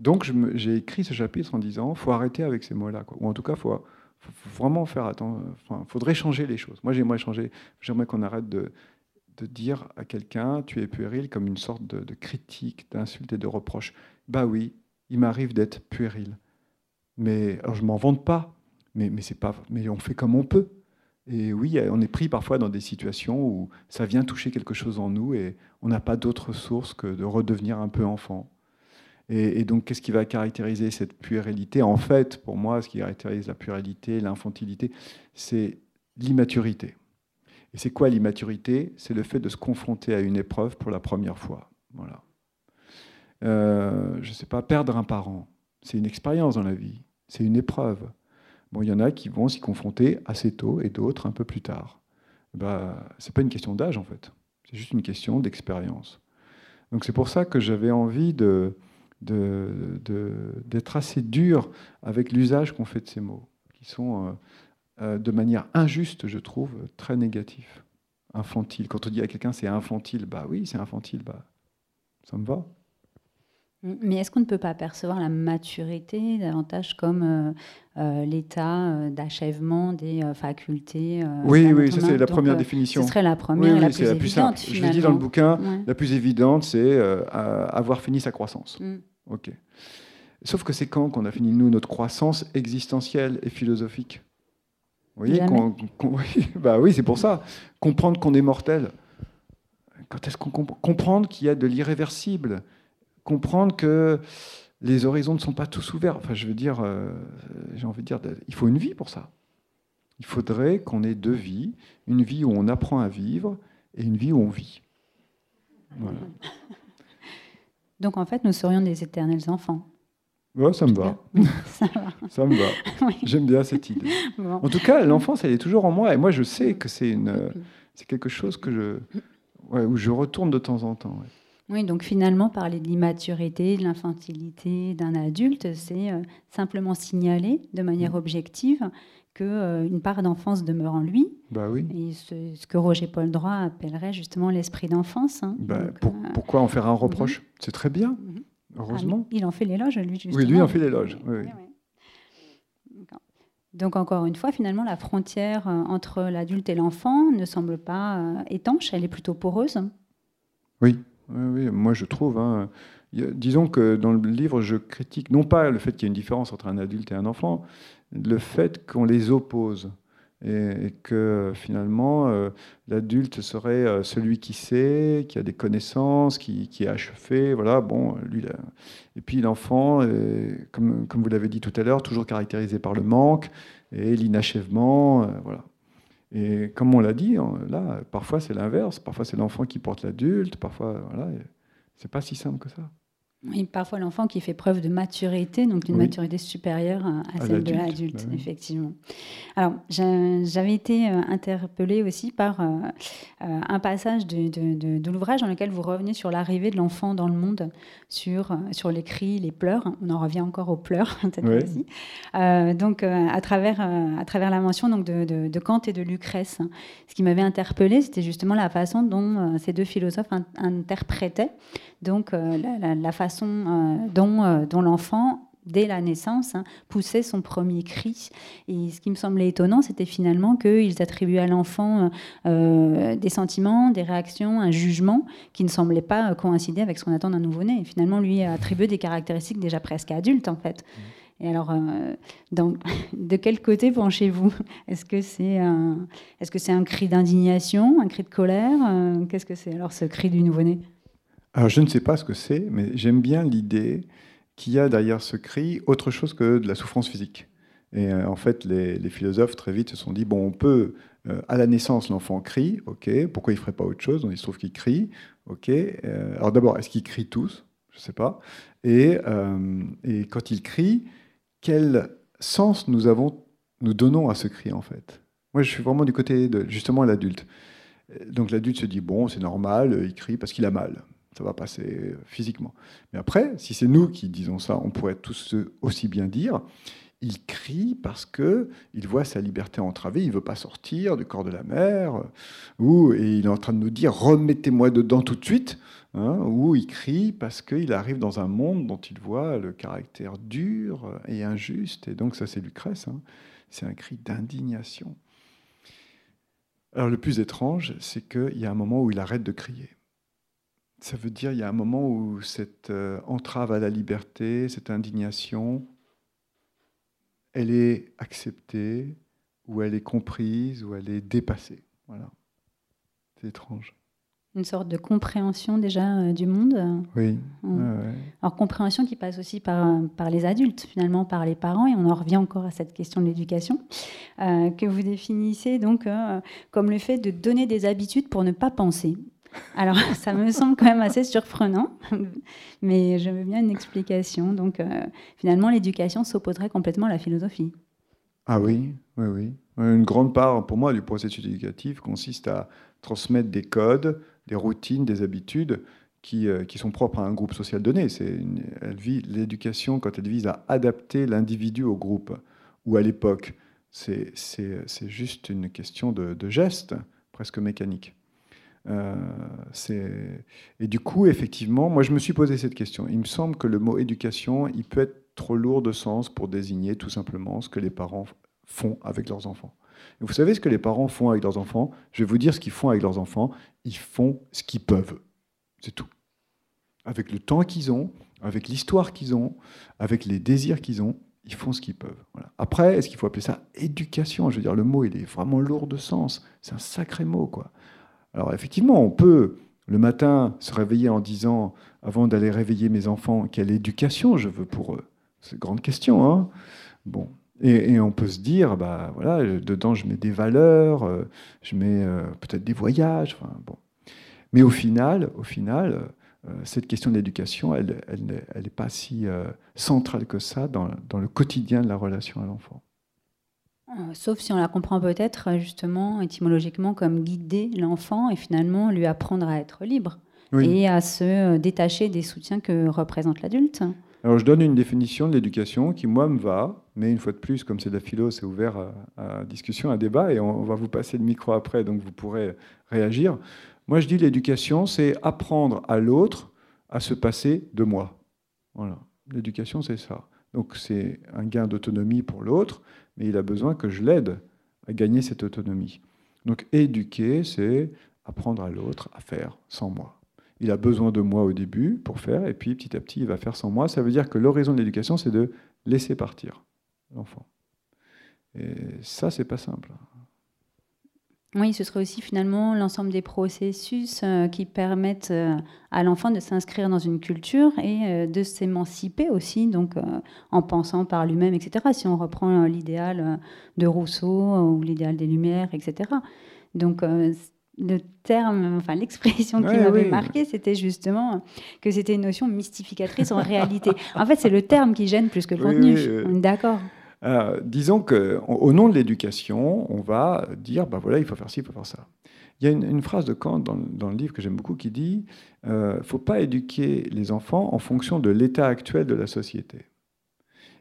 Speaker 2: donc j'ai écrit ce chapitre en disant faut arrêter avec ces mots-là, ou en tout cas faut, faut vraiment faire attention. Enfin, faudrait changer les choses. Moi j'aimerais changer. J'aimerais qu'on arrête de, dire à quelqu'un tu es puéril comme une sorte de, critique, d'insulte et de reproche. Bah oui, il m'arrive d'être puéril, mais alors je m'en vante pas. Mais c'est pas. Mais on fait comme on peut. Et oui, on est pris parfois dans des situations où ça vient toucher quelque chose en nous et on n'a pas d'autre source que de redevenir un peu enfant. Et, donc, qu'est-ce qui va caractériser cette puérilité? En fait, pour moi, ce qui caractérise la puérilité, l'infantilité, c'est l'immaturité. Et c'est quoi l'immaturité? C'est le fait de se confronter à une épreuve pour la première fois. Voilà. Euh, je ne sais pas, perdre un parent, c'est une expérience dans la vie, c'est une épreuve. Bon, il y en a qui vont s'y confronter assez tôt et d'autres un peu plus tard. Bah, ce n'est pas une question d'âge en fait, c'est juste une question d'expérience. Donc c'est pour ça que j'avais envie de, d'être assez dur avec l'usage qu'on fait de ces mots, qui sont euh, euh, de manière injuste, je trouve, très négatifs. Infantile. Quand on dit à quelqu'un c'est infantile, bah oui, c'est infantile, bah ça me va.
Speaker 3: Mais est-ce qu'on ne peut pas percevoir la maturité davantage comme euh, l'état d'achèvement des facultés
Speaker 2: Oui, oui, ça c'est la première définition.
Speaker 3: Ce serait la première et la plus évidente.
Speaker 2: Je l'ai dit dans le bouquin, la plus évidente, c'est avoir fini sa croissance. Mm. Ok. Sauf que c'est quand qu'on a fini, nous, notre croissance existentielle et philosophique? Vous voyez Bah oui, c'est pour ça. Comprendre qu'on est mortel. Quand est-ce qu'on comprend Comprendre qu'il y a de l'irréversible? Comprendre que les horizons ne sont pas tous ouverts. Enfin, je veux dire, euh, j'ai envie de dire, il faut une vie pour ça. Il faudrait qu'on ait deux vies. Une vie où on apprend à vivre et une vie où on vit. Voilà.
Speaker 3: Donc en fait, nous serions des éternels enfants.
Speaker 2: Ouais, ça me va. ça, me va. J'aime bien cette idée. En tout cas, l'enfance, elle est toujours en moi. Et moi, je sais que c'est une, c'est quelque chose que je, où je retourne de temps en temps.
Speaker 3: Oui, donc finalement, parler de l'immaturité, de l'infantilité d'un adulte, c'est euh, simplement signaler de manière mm. objective qu'une euh, part d'enfance demeure en lui.
Speaker 2: Bah oui.
Speaker 3: Et ce, que Roger Paul Droit appellerait justement l'esprit d'enfance. Hein.
Speaker 2: Bah, euh, pourquoi en faire un reproche? C'est très bien, mhm. heureusement.
Speaker 3: Ah, il en fait l'éloge, lui, justement.
Speaker 2: Oui, lui en fait l'éloge. Oui,
Speaker 3: Donc encore une fois, finalement, la frontière euh, entre l'adulte et l'enfant ne semble pas étanche, elle est plutôt poreuse.
Speaker 2: Oui, oui, moi je trouve. Hein, disons que dans le livre, je critique non pas le fait qu'il y ait une différence entre un adulte et un enfant, le fait qu'on les oppose et, que finalement euh, l'adulte serait euh, celui qui sait, qui a des connaissances, qui, est achevé, voilà, bon, lui, et puis l'enfant, comme, comme vous l'avez dit tout à l'heure, toujours caractérisé par le manque et l'inachèvement, euh, voilà. Et comme on l'a dit, là, parfois c'est l'inverse, parfois c'est l'enfant qui porte l'adulte, parfois, voilà, c'est pas si simple que ça.
Speaker 3: Oui, parfois l'enfant qui fait preuve de maturité, donc d'une maturité supérieure à, celle de l'adulte, bah effectivement. Alors, j'avais été euh, interpellée aussi par euh, euh, un passage de, de, l'ouvrage dans lequel vous revenez sur l'arrivée de l'enfant dans le monde, sur, sur les cris, les pleurs. On en revient encore aux pleurs, cette fois-ci. donc, à, travers, à travers la mention donc, de, Kant et de Lucrèce. Ce qui m'avait interpellée, c'était justement la façon dont ces deux philosophes interprétaient donc, la, la façon euh, dont, euh, dont l'enfant dès la naissance, hein, poussait son premier cri. Et ce qui me semblait étonnant, c'était finalement qu'ils attribuaient à l'enfant euh, des sentiments, des réactions, un jugement qui ne semblait pas coïncider avec ce qu'on attend d'un nouveau-né. finalement, lui attribuait des caractéristiques déjà presque adultes, en fait. Et alors, euh, de quel côté penchez-vous? Est-ce que c'est un, cri d'indignation, un cri de colère? Euh, Qu'est-ce que c'est alors ce cri du nouveau-né?
Speaker 2: Alors, je ne sais pas ce que c'est, mais j'aime bien l'idée qu'il y a derrière ce cri autre chose que de la souffrance physique. Et euh, en fait, les, philosophes très vite se sont dit bon, on peut, à la naissance, l'enfant crie, ok, pourquoi il ne ferait pas autre chose? Donc, il se trouve qu'il crie, ok. alors d'abord, est-ce qu'il crie tous? Je ne sais pas. Et, et quand il crie, quel sens nous, avons, nous donnons à ce cri, en fait? Moi, je suis vraiment du côté de justement l'adulte. Donc l'adulte se dit, bon, c'est normal, il crie parce qu'il a mal. Ça va passer physiquement. Mais après, si c'est nous qui disons ça, on pourrait tous aussi bien dire, il crie parce que il voit sa liberté entravée, il veut pas sortir du corps de la mère, ou et il est en train de nous dire remettez-moi dedans tout de suite, hein, ou il crie parce qu'il arrive dans un monde dont il voit le caractère dur et injuste, et donc ça c'est Lucrèce, hein. c'est un cri d'indignation. Alors le plus étrange, c'est qu'il y a un moment où il arrête de crier. Ça veut dire il y a un moment où cette euh, entrave à la liberté, cette indignation, elle est acceptée, ou elle est comprise, ou elle est dépassée. Voilà. C'est étrange.
Speaker 3: Une sorte de compréhension déjà euh, du monde.
Speaker 2: Oui.
Speaker 3: Alors compréhension qui passe aussi par, par les adultes, finalement par les parents, et on en revient encore à cette question de l'éducation, euh, que vous définissez donc euh, comme le fait de donner des habitudes pour ne pas penser. Alors, ça me semble quand même assez surprenant, mais je veux bien une explication. Donc, euh, finalement, l'éducation s'opposerait complètement à la philosophie.
Speaker 2: Ah oui, oui, oui. Une grande part, pour moi, du processus éducatif consiste à transmettre des codes, des routines, des habitudes qui, euh, qui sont propres à un groupe social donné. L'éducation, quand elle vise à adapter l'individu au groupe, ou à l'époque, c'est juste une question de, de geste, presque mécanique. Euh, et du coup, effectivement, moi je me suis posé cette question. Il me semble que le mot éducation, il peut être trop lourd de sens pour désigner tout simplement ce que les parents font avec leurs enfants. Vous savez ce que les parents font avec leurs enfants? Je vais vous dire ce qu'ils font avec leurs enfants. Ils font ce qu'ils peuvent. C'est tout. Avec le temps qu'ils ont, avec l'histoire qu'ils ont, avec les désirs qu'ils ont, ils font ce qu'ils peuvent. Après, est-ce qu'il faut appeler ça éducation? Je veux dire, le mot, il est vraiment lourd de sens. C'est un sacré mot, quoi. Alors effectivement, on peut le matin se réveiller en disant, avant d'aller réveiller mes enfants, quelle éducation je veux pour eux? C'est une grande question. Hein bon. Et, on peut se dire, bah voilà, dedans je mets des valeurs, euh, je mets euh, peut-être des voyages. Bon. Mais au final, au final, euh, cette question de l'éducation, elle n'est pas si centrale que ça dans, dans le quotidien de la relation à l'enfant.
Speaker 3: Euh, sauf si on la comprend peut-être euh, justement étymologiquement comme guider l'enfant et finalement lui apprendre à être libre et à se euh, détacher des soutiens que représente l'adulte.
Speaker 2: Alors je donne une définition de l'éducation qui moi me va, mais une fois de plus, comme c'est de la philo, c'est ouvert à, discussion, à débat, et on, va vous passer le micro après, donc vous pourrez réagir. Moi je dis l'éducation, c'est apprendre à l'autre à se passer de moi. Voilà, l'éducation c'est ça. Donc c'est un gain d'autonomie pour l'autre, mais il a besoin que je l'aide à gagner cette autonomie. Donc éduquer, c'est apprendre à l'autre à faire sans moi. Il a besoin de moi au début pour faire, et puis petit à petit, il va faire sans moi. Ça veut dire que l'horizon de l'éducation, c'est de laisser partir l'enfant. Et ça, c'est pas simple.
Speaker 3: Oui, ce serait aussi finalement l'ensemble des processus euh, qui permettent euh, à l'enfant de s'inscrire dans une culture et euh, de s'émanciper aussi, donc en pensant par lui-même, etc. Si on reprend l'idéal de Rousseau ou l'idéal des Lumières, etc. Donc le terme, enfin l'expression qui m'avait marqué, c'était justement que c'était une notion mystificatrice en réalité. En fait, c'est le terme qui gêne plus que le contenu. D'accord?
Speaker 2: Euh, disons qu'au nom de l'éducation, on va dire, ben voilà, il faut faire ci, il faut faire ça. Il y a une, phrase de Kant dans, le livre que j'aime beaucoup qui dit, il euh, ne faut pas éduquer les enfants en fonction de l'état actuel de la société.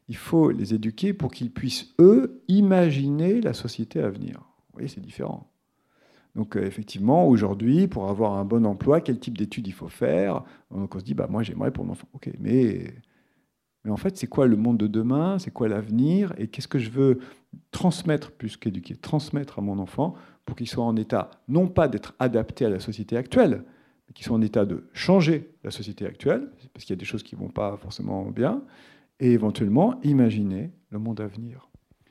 Speaker 2: Il faut les éduquer pour qu'ils puissent, eux, imaginer la société à venir. Vous voyez, c'est différent. Donc euh, effectivement, aujourd'hui, pour avoir un bon emploi, quel type d'études il faut faire? Donc on se dit, bah, moi j'aimerais pour mon enfant. Ok, mais mais en fait, c'est quoi le monde de demain? C'est quoi l'avenir? Et qu'est-ce que je veux transmettre, plus qu'éduquer, transmettre à mon enfant pour qu'il soit en état, non pas d'être adapté à la société actuelle, mais qu'il soit en état de changer la société actuelle, parce qu'il y a des choses qui ne vont pas forcément bien, et éventuellement imaginer le monde à venir.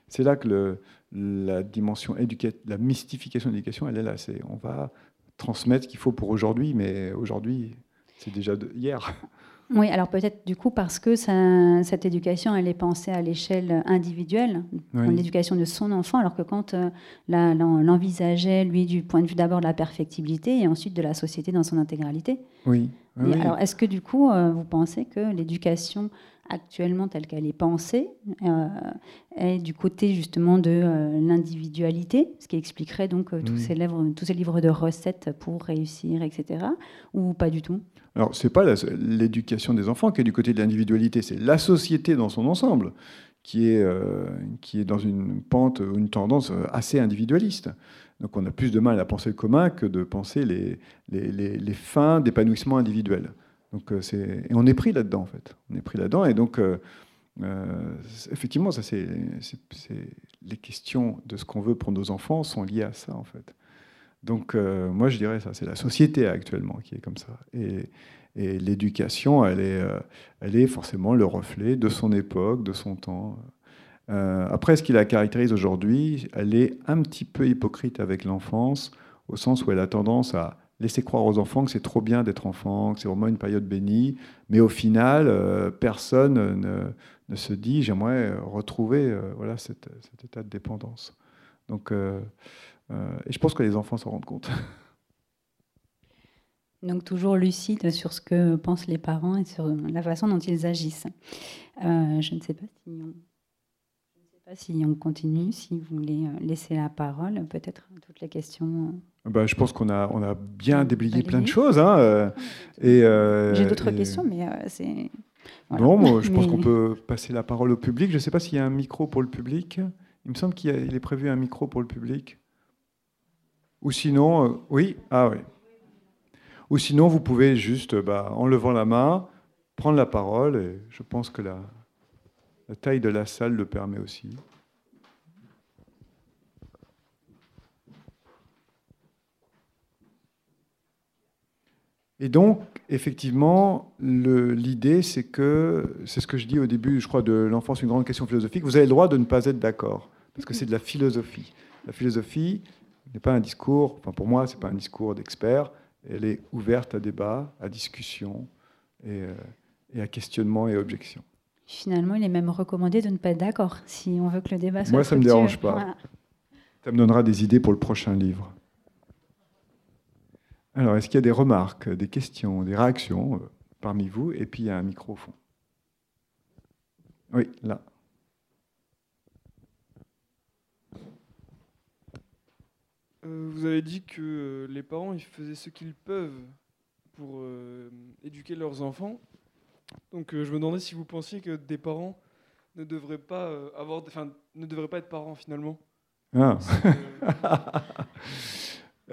Speaker 2: C'est là que la dimension éducative, la mystification de l'éducation, elle est là. C'est, on va transmettre ce qu'il faut pour aujourd'hui, mais aujourd'hui, c'est déjà hier.
Speaker 3: Oui, alors peut-être du coup parce que ça, cette éducation, elle est pensée à l'échelle individuelle, l'éducation de son enfant, alors que quand euh, l'envisageait, lui, du point de vue d'abord de la perfectibilité et ensuite de la société dans son intégralité.
Speaker 2: Oui.
Speaker 3: Alors est-ce que du coup, euh, vous pensez que l'éducation actuellement telle qu'elle est pensée euh, est du côté justement de l'individualité, ce qui expliquerait donc tous, ces livres, tous ces livres de recettes pour réussir, etc. Ou pas du tout?
Speaker 2: Alors, ce n'est pas l'éducation des enfants qui est du côté de l'individualité, c'est la société dans son ensemble qui est, euh, qui est dans une pente, une tendance assez individualiste. Donc on a plus de mal à penser le commun que de penser les, les, fins d'épanouissement individuel. Donc, euh. Et on est pris là-dedans, en fait. On est pris là-dedans. Et donc, euh, euh, effectivement, ça, c'est, les questions de ce qu'on veut pour nos enfants sont liées à ça, en fait. Donc, moi, je dirais ça, c'est la société actuellement qui est comme ça. Et, l'éducation, elle est, elle est forcément le reflet de son époque, de son temps. après, ce qui la caractérise aujourd'hui, elle est un petit peu hypocrite avec l'enfance, au sens où elle a tendance à laisser croire aux enfants que c'est trop bien d'être enfant, que c'est vraiment une période bénie, mais au final, euh, personne ne, se dit j'aimerais retrouver euh, voilà, cet état de dépendance. Donc, euh, et je pense que les enfants s'en rendent compte.
Speaker 3: Donc toujours lucide sur ce que pensent les parents et sur la façon dont ils agissent. je ne sais pas si on si on continue, si vous voulez euh, laisser la parole, peut-être toutes les questions.
Speaker 2: Euh, bah, je pense qu'on a, on a bien déblayé plein de choses. Hein, euh,
Speaker 3: J'ai d'autres questions, mais c'est.
Speaker 2: Voilà. moi, je pense qu'on peut passer la parole au public. Je ne sais pas s'il y a un micro pour le public. Il me semble qu'il est prévu un micro pour le public. Ou sinon, oui, ah oui. Ou sinon, vous pouvez juste, bah, en levant la main, prendre la parole. Et je pense que la, la taille de la salle le permet aussi. Et donc, effectivement, l'idée, c'est que, c'est ce que je dis au début, je crois, de l'enfance, une grande question philosophique, vous avez le droit de ne pas être d'accord, parce que c'est de la philosophie. La philosophie n'est pas un discours, enfin pour moi, c'est pas un discours d'expert, elle est ouverte à débat, à discussion, et, euh, et à questionnement et objection.
Speaker 3: Finalement, il est même recommandé de ne pas être d'accord si on veut que le débat soit.
Speaker 2: Moi, ça ne me dérange pas. Ça me donnera des idées pour le prochain livre. Alors, est-ce qu'il y a des remarques, des questions, des réactions euh, parmi vous? Et puis, il y a un micro au fond. Oui, là.
Speaker 4: Euh, vous avez dit que euh, les parents ils faisaient ce qu'ils peuvent pour éduquer leurs enfants. Donc euh, je me demandais si vous pensiez que des parents ne devraient pas euh, avoir, enfin, ne devraient pas être parents finalement.
Speaker 2: Ah.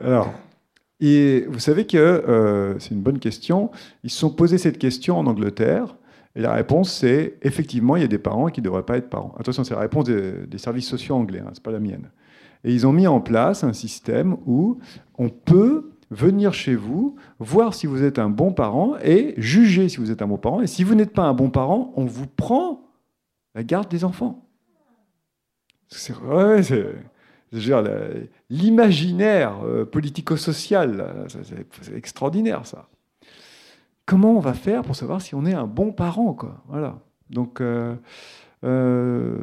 Speaker 2: Alors, et vous savez que euh, c'est une bonne question. Ils se sont posés cette question en Angleterre. Et la réponse, c'est effectivement, il y a des parents qui ne devraient pas être parents. Attention, c'est la réponse des, services sociaux anglais, hein, ce n'est pas la mienne. Et ils ont mis en place un système où on peut venir chez vous, voir si vous êtes un bon parent et juger si vous êtes un bon parent. Et si vous n'êtes pas un bon parent, on vous prend la garde des enfants. C'est l'imaginaire euh, politico-social, c'est extraordinaire ça. Comment on va faire pour savoir si on est un bon parent quoi? Voilà. Donc, euh, euh,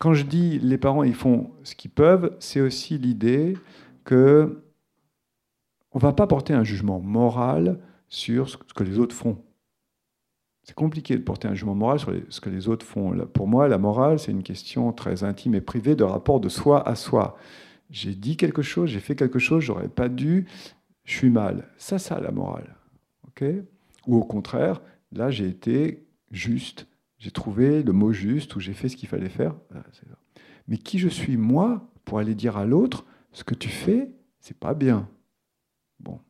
Speaker 2: quand je dis les parents, ils font ce qu'ils peuvent, c'est aussi l'idée que on va pas porter un jugement moral sur ce que les autres font. C'est compliqué de porter un jugement moral sur ce que les autres font. Pour moi, la morale, c'est une question très intime et privée de rapport de soi à soi. J'ai dit quelque chose, j'ai fait quelque chose, j'aurais pas dû, je suis mal. Ça, ça, la morale. ok? Ou au contraire, là, j'ai été juste, j'ai trouvé le mot juste, ou j'ai fait ce qu'il fallait faire. Mais qui je suis, moi, pour aller dire à l'autre, ce que tu fais, c'est pas bien? Bon.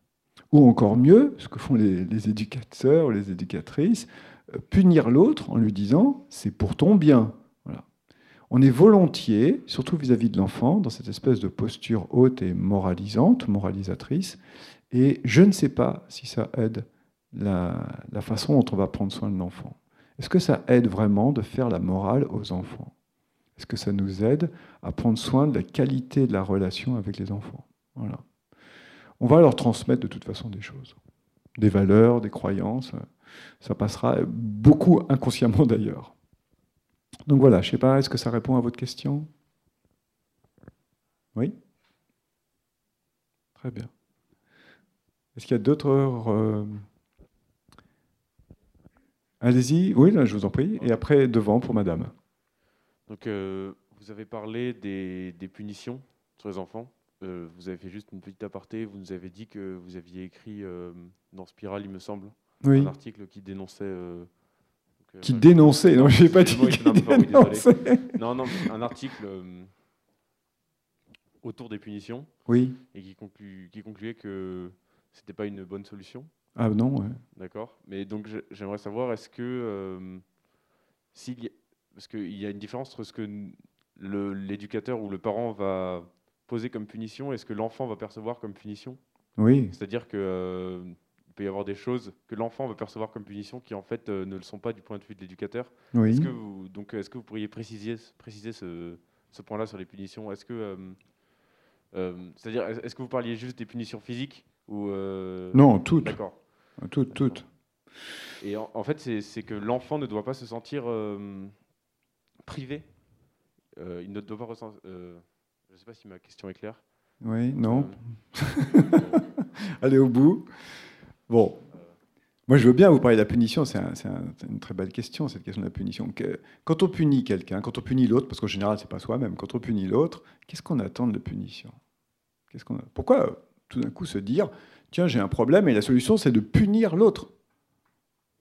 Speaker 2: Ou encore mieux, ce que font les, éducateurs ou les éducatrices, euh, punir l'autre en lui disant c'est pour ton bien. Voilà. On est volontiers, surtout vis-à-vis de l'enfant, dans cette espèce de posture haute et moralisante, moralisatrice, et je ne sais pas si ça aide la, façon dont on va prendre soin de l'enfant. Est-ce que ça aide vraiment de faire la morale aux enfants? Est-ce que ça nous aide à prendre soin de la qualité de la relation avec les enfants? On va leur transmettre de toute façon des choses, des valeurs, des croyances. Ça passera beaucoup inconsciemment d'ailleurs. Donc voilà, je ne sais pas, est-ce que ça répond à votre question? Oui? Très bien. Est-ce qu'il y a d'autres... Euh, allez-y, oui, là, je vous en prie. Et après, devant pour madame.
Speaker 5: Donc, euh, vous avez parlé des, punitions sur les enfants. Euh, vous avez fait juste une petite aparté. Vous nous avez dit que vous aviez écrit dans Spiral, il me semble, un article qui dénonçait
Speaker 2: qui dénonçait, non, je n'ai pas dit qui dénonçait.
Speaker 5: Non, non, un article autour des punitions.
Speaker 2: Oui.
Speaker 5: Et qui, qui concluait que c'était pas une bonne solution.
Speaker 2: Ah non, ouais.
Speaker 5: D'accord. Mais donc j'aimerais savoir, est-ce que euh, parce qu'il y a une différence entre ce que l'éducateur ou le parent va poser comme punition et ce que l'enfant va percevoir comme punition?
Speaker 2: Oui.
Speaker 5: C'est-à-dire que euh, il peut y avoir des choses que l'enfant va percevoir comme punition qui en fait euh, ne le sont pas du point de vue de l'éducateur?
Speaker 2: Oui.
Speaker 5: Est-ce que vous donc est-ce que vous pourriez préciser préciser ce, ce point-là sur les punitions? Est-ce que euh, c'est-à-dire, est-ce que vous parliez juste des punitions physiques ou euh,
Speaker 2: Non, toutes.
Speaker 5: D'accord.
Speaker 2: Toutes, toutes.
Speaker 5: Et en, fait, c'est que l'enfant ne doit pas se sentir euh, privé. il ne doit pas ressentir. je ne sais pas si ma question est claire.
Speaker 2: Oui, non. Allez au bout. Bon. Moi, je veux bien vous parler de la punition. C'est une très belle question, cette question de la punition. quand on punit quelqu'un, quand on punit l'autre, parce qu'en général, c'est pas soi-même, quand on punit l'autre, qu'est-ce qu'on attend de la punition? Pourquoi tout d'un coup se dire, tiens, j'ai un problème et la solution, c'est de punir l'autre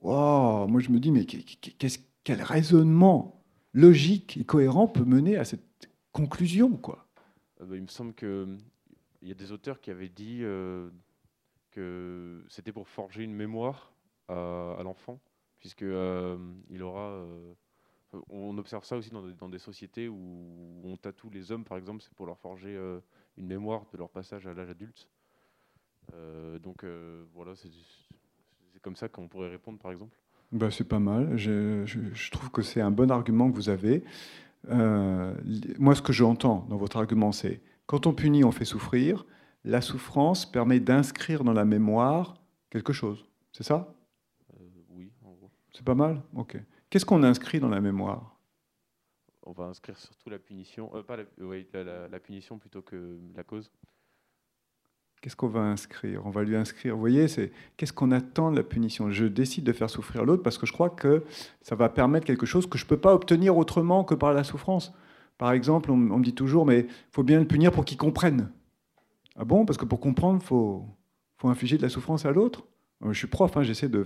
Speaker 2: Wow, moi je me dis, mais quel raisonnement logique et cohérent peut mener à cette conclusion quoi?
Speaker 5: Euh, bah, Il me semble qu'il y a des auteurs qui avaient dit euh, que c'était pour forger une mémoire à, l'enfant, puisque euh, il aura. on observe ça aussi dans des, sociétés où on tatoue les hommes, par exemple, c'est pour leur forger une mémoire de leur passage à l'âge adulte. Euh, donc euh, voilà, c'est comme ça qu'on pourrait répondre par exemple.
Speaker 2: Bah, c'est pas mal. Je, je, trouve que c'est un bon argument que vous avez. Euh, moi, ce que j'entends dans votre argument, c'est quand on punit, on fait souffrir. La souffrance permet d'inscrire dans la mémoire quelque chose. C'est ça?
Speaker 5: Oui, en gros.
Speaker 2: C'est pas mal? Ok. Qu'est-ce qu'on inscrit dans la mémoire?
Speaker 5: On va inscrire surtout la punition, euh, pas la, la, punition plutôt que la cause.
Speaker 2: Qu'est-ce qu'on va inscrire? On va lui inscrire. Vous voyez, c'est qu'est-ce qu'on attend de la punition? Je décide de faire souffrir l'autre parce que je crois que ça va permettre quelque chose que je ne peux pas obtenir autrement que par la souffrance. Par exemple, on, me dit toujours, mais il faut bien le punir pour qu'il comprenne. Ah bon? Parce que pour comprendre, il faut, faut infliger de la souffrance à l'autre? Euh, je suis prof, hein, j'essaie de,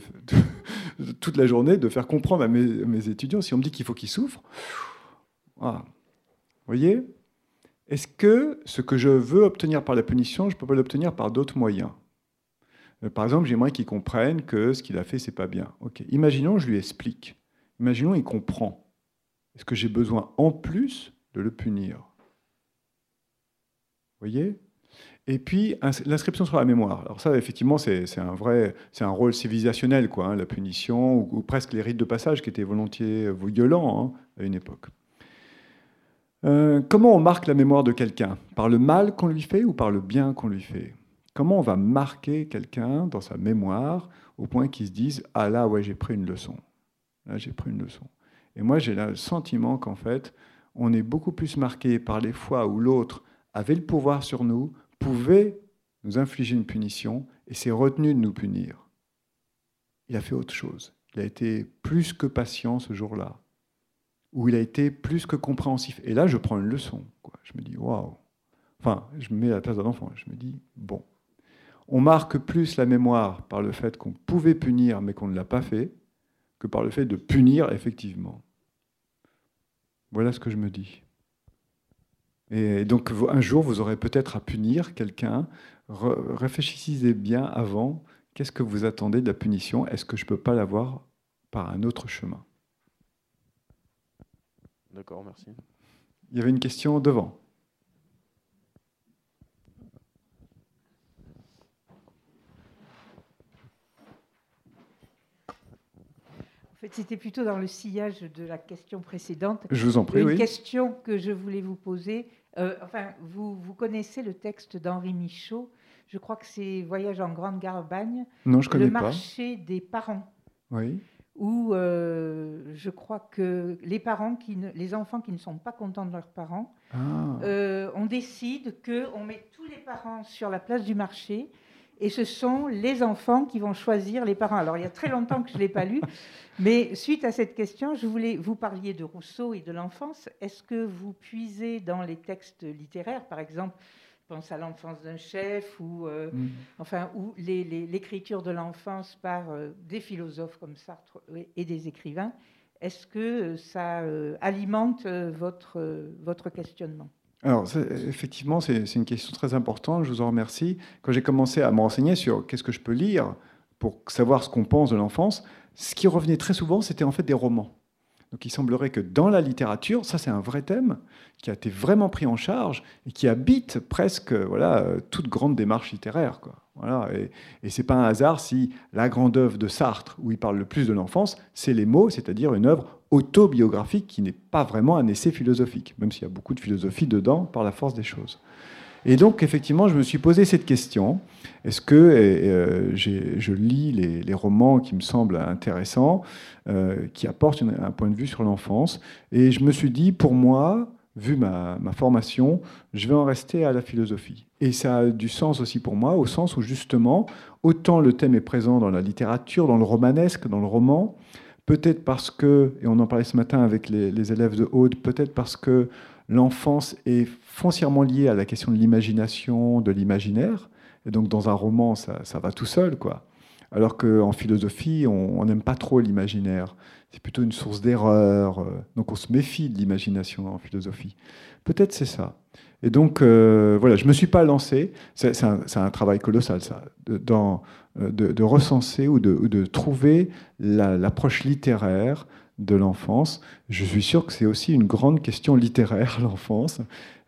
Speaker 2: toute la journée de faire comprendre à mes, mes étudiants. Si on me dit qu'il faut qu'ils souffrent, vous voyez? Est-ce que ce que je veux obtenir par la punition, je peux pas l'obtenir par d'autres moyens? Euh, Par exemple, j'aimerais qu'il comprenne que ce qu'il a fait, c'est pas bien. Ok. Imaginons, je lui explique. Imaginons, il comprend. Est-ce que j'ai besoin en plus de le punir? Vous voyez? Et puis l'inscription sur la mémoire. Alors ça, effectivement, c'est un vrai, c'est un rôle civilisationnel, quoi, hein, la punition ou, presque les rites de passage qui étaient volontiers violents hein, à une époque. Euh, comment on marque la mémoire de quelqu'un? Par le mal qu'on lui fait ou par le bien qu'on lui fait? Comment on va marquer quelqu'un dans sa mémoire au point qu'il se dise Ah là, ouais, j'ai pris une leçon. Là, j'ai pris une leçon. Et moi, j'ai le sentiment qu'en fait, on est beaucoup plus marqué par les fois où l'autre avait le pouvoir sur nous, pouvait nous infliger une punition et s'est retenu de nous punir. Il a fait autre chose. Il a été plus que patient ce jour-là où il a été plus que compréhensif. Et là, je prends une leçon. Quoi. Je me dis, waouh. Enfin, je me mets à la place d'un enfant. Je me dis, bon. On marque plus la mémoire par le fait qu'on pouvait punir, mais qu'on ne l'a pas fait, que par le fait de punir effectivement. Voilà ce que je me dis. Et donc, un jour, vous aurez peut-être à punir quelqu'un. réfléchissez bien avant. Qu'est-ce que vous attendez de la punition? Est-ce que je ne peux pas l'avoir par un autre chemin?
Speaker 5: D'accord, merci.
Speaker 2: Il y avait une question devant.
Speaker 6: En fait, c'était plutôt dans le sillage de la question précédente.
Speaker 2: Je vous en prie,
Speaker 6: Une
Speaker 2: oui.
Speaker 6: question que je voulais vous poser. Euh, enfin, vous, vous connaissez le texte d'Henri Michaud. Je crois que c'est Voyage en Grande Garbagne.
Speaker 2: Non, je
Speaker 6: le
Speaker 2: connais pas.
Speaker 6: marché des parents.
Speaker 2: Oui.
Speaker 6: Où euh, je crois que les parents, qui ne- les enfants qui ne sont pas contents de leurs parents,
Speaker 2: Ah.
Speaker 6: euh, on décide qu'on met tous les parents sur la place du marché et ce sont les enfants qui vont choisir les parents. Alors, il y a très longtemps que je ne l'ai pas lu, mais suite à cette question, je voulais vous parliez de Rousseau et de l'enfance. Est-ce que vous puisez dans les textes littéraires, par exemple, pense à l'enfance d'un chef ou, euh,
Speaker 2: Mm.
Speaker 6: enfin, ou l'écriture de l'enfance par euh, des philosophes comme Sartre et- et des écrivains, est-ce que euh, ça euh, alimente euh, votre, euh, votre questionnement?
Speaker 2: Alors, effectivement, c'est une question très importante. Je vous en remercie. Quand j'ai commencé à me renseigner sur qu'est-ce que je peux lire pour savoir ce qu'on pense de l'enfance, ce qui revenait très souvent, c'était en fait des romans. Donc, il semblerait que dans la littérature, ça c'est un vrai thème qui a été vraiment pris en charge et qui habite presque voilà euh, toute grande démarche littéraire. Quoi. Voilà. Et, c'est pas un hasard si la grande œuvre de Sartre, où il parle le plus de l'enfance, c'est les mots, c'est-à-dire une œuvre autobiographique qui n'est pas vraiment un essai philosophique, même s'il y a beaucoup de philosophie dedans par la force des choses. Et donc, effectivement, je me suis posé cette question. Est-ce que euh, je lis les, romans qui me semblent intéressants, euh, qui apportent un point de vue sur l'enfance Et je me suis dit, pour moi, vu ma, ma formation, je vais en rester à la philosophie. Et ça a du sens aussi pour moi, au sens où justement, autant le thème est présent dans la littérature, dans le romanesque, dans le roman, peut-être parce que, et on en parlait ce matin avec les, les élèves de Aude, peut-être parce que l'enfance est foncièrement liée à la question de l'imagination, de l'imaginaire, et donc dans un roman, ça, ça va tout seul, quoi. Alors qu'en philosophie, on n'aime pas trop l'imaginaire. C'est plutôt une source d'erreur. euh, Donc on se méfie de l'imagination en philosophie. Peut-être c'est ça. Et donc, euh, voilà, je ne me suis pas lancé. C'est un, travail colossal, ça, de, euh, recenser ou de, ou de trouver la- l'approche littéraire de l'enfance. Je suis sûr que c'est aussi une grande question littéraire, l'enfance.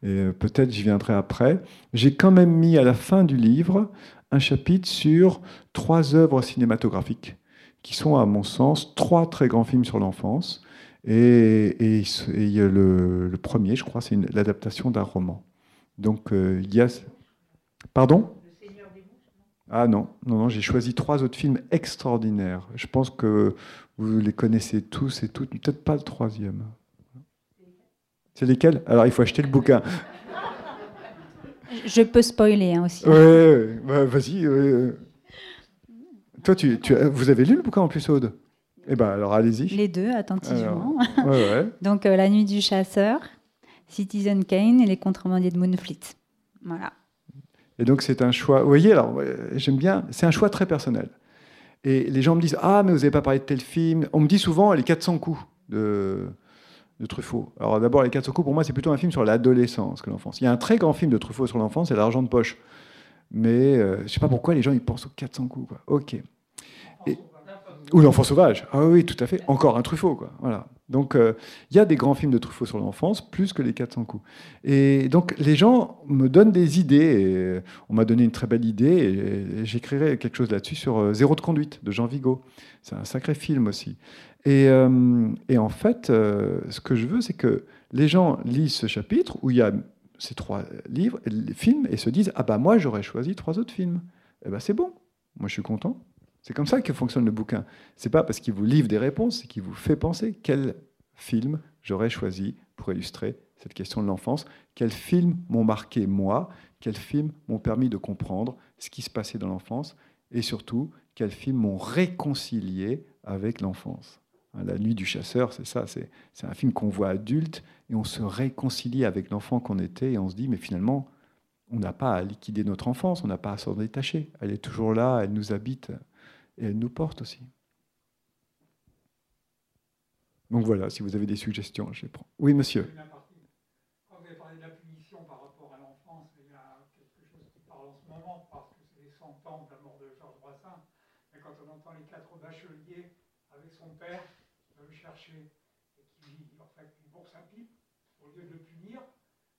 Speaker 2: Et euh, peut-être j'y viendrai après. J'ai quand même mis à la fin du livre un chapitre sur trois œuvres cinématographiques qui sont, à mon sens, trois très grands films sur l'enfance. Et, le, le premier, je crois, c'est l'adaptation d'un roman. Donc, euh, il y a. Pardon? Ah non, non, non j'ai choisi trois autres films extraordinaires. Je pense que vous les connaissez tous et toutes, peut-être pas le troisième. C'est lesquels? Alors, il faut acheter le bouquin.
Speaker 3: Je peux spoiler hein, aussi.
Speaker 2: Ouais, ouais, vas-y. ouais. Toi, tu, tu- vous avez lu le bouquin en plus, Aude? Eh ben, alors allez-y.
Speaker 3: Les deux, attentivement.
Speaker 2: Ouais, ouais.
Speaker 3: Donc, euh, La nuit du chasseur, Citizen Kane et Les contrebandiers de Moonfleet. Voilà.
Speaker 2: Et donc, c'est un choix. Vous voyez, alors, j'aime bien. C'est un choix très personnel. Et les gens me disent Ah, mais vous n'avez pas parlé de tel film. On me dit souvent Les 400 coups de, de Truffaut. Alors, d'abord, Les 400 coups, pour moi, c'est plutôt un film sur l'adolescence que l'enfance. Il y a un très grand film de Truffaut sur l'enfance, c'est L'argent de poche. Mais euh, je ne sais pas pourquoi les gens ils pensent aux 400 coups. Quoi. Ok. Et- ou l'enfant sauvage. Ah oui, tout à fait. Encore un Truffaut. Quoi. Voilà. Donc, euh, il y a des grands films de Truffaut sur l'enfance, plus que les 400 coups. Et donc, les gens me donnent des idées. Et euh, on m'a donné une très belle idée. Et, et j'écrirai quelque chose là-dessus sur euh, Zéro de conduite de Jean Vigo. C'est un sacré film aussi. Et, et en fait, ce que je veux, c'est que les gens lisent ce chapitre où il y a ces trois livres, les films, et se disent Ah bah moi, j'aurais choisi trois autres films. Eh ben c'est bon. Moi, je suis content. C'est comme ça que fonctionne le bouquin. C'est pas parce qu'il vous livre des réponses, c'est qu'il vous fait penser quel film j'aurais choisi pour illustrer cette question de l'enfance, quels films m'ont marqué moi, quels films m'ont permis de comprendre ce qui se passait dans l'enfance, et surtout quels films m'ont réconcilié avec l'enfance. Hein, La nuit du chasseur, c'est ça, c'est c'est un film qu'on voit adulte et on se réconcilie avec l'enfant qu'on était et on se dit mais finalement on n'a pas à liquider notre enfance, on n'a pas à s'en détacher. Elle est toujours là, elle nous habite et elle nous porte aussi. Donc voilà, si vous avez des suggestions, je les prends. Oui, monsieur.
Speaker 7: Quand vous avez parlé de la punition par rapport à l'enfance, il y a quelque chose qui parle en ce moment, parce que c'est les 100 ans de la mort de Georges Brassens. Mais quand on entend les quatre bacheliers avec son père, qui le chercher et qui, en fait, lui bourse à pipe, au lieu de le punir,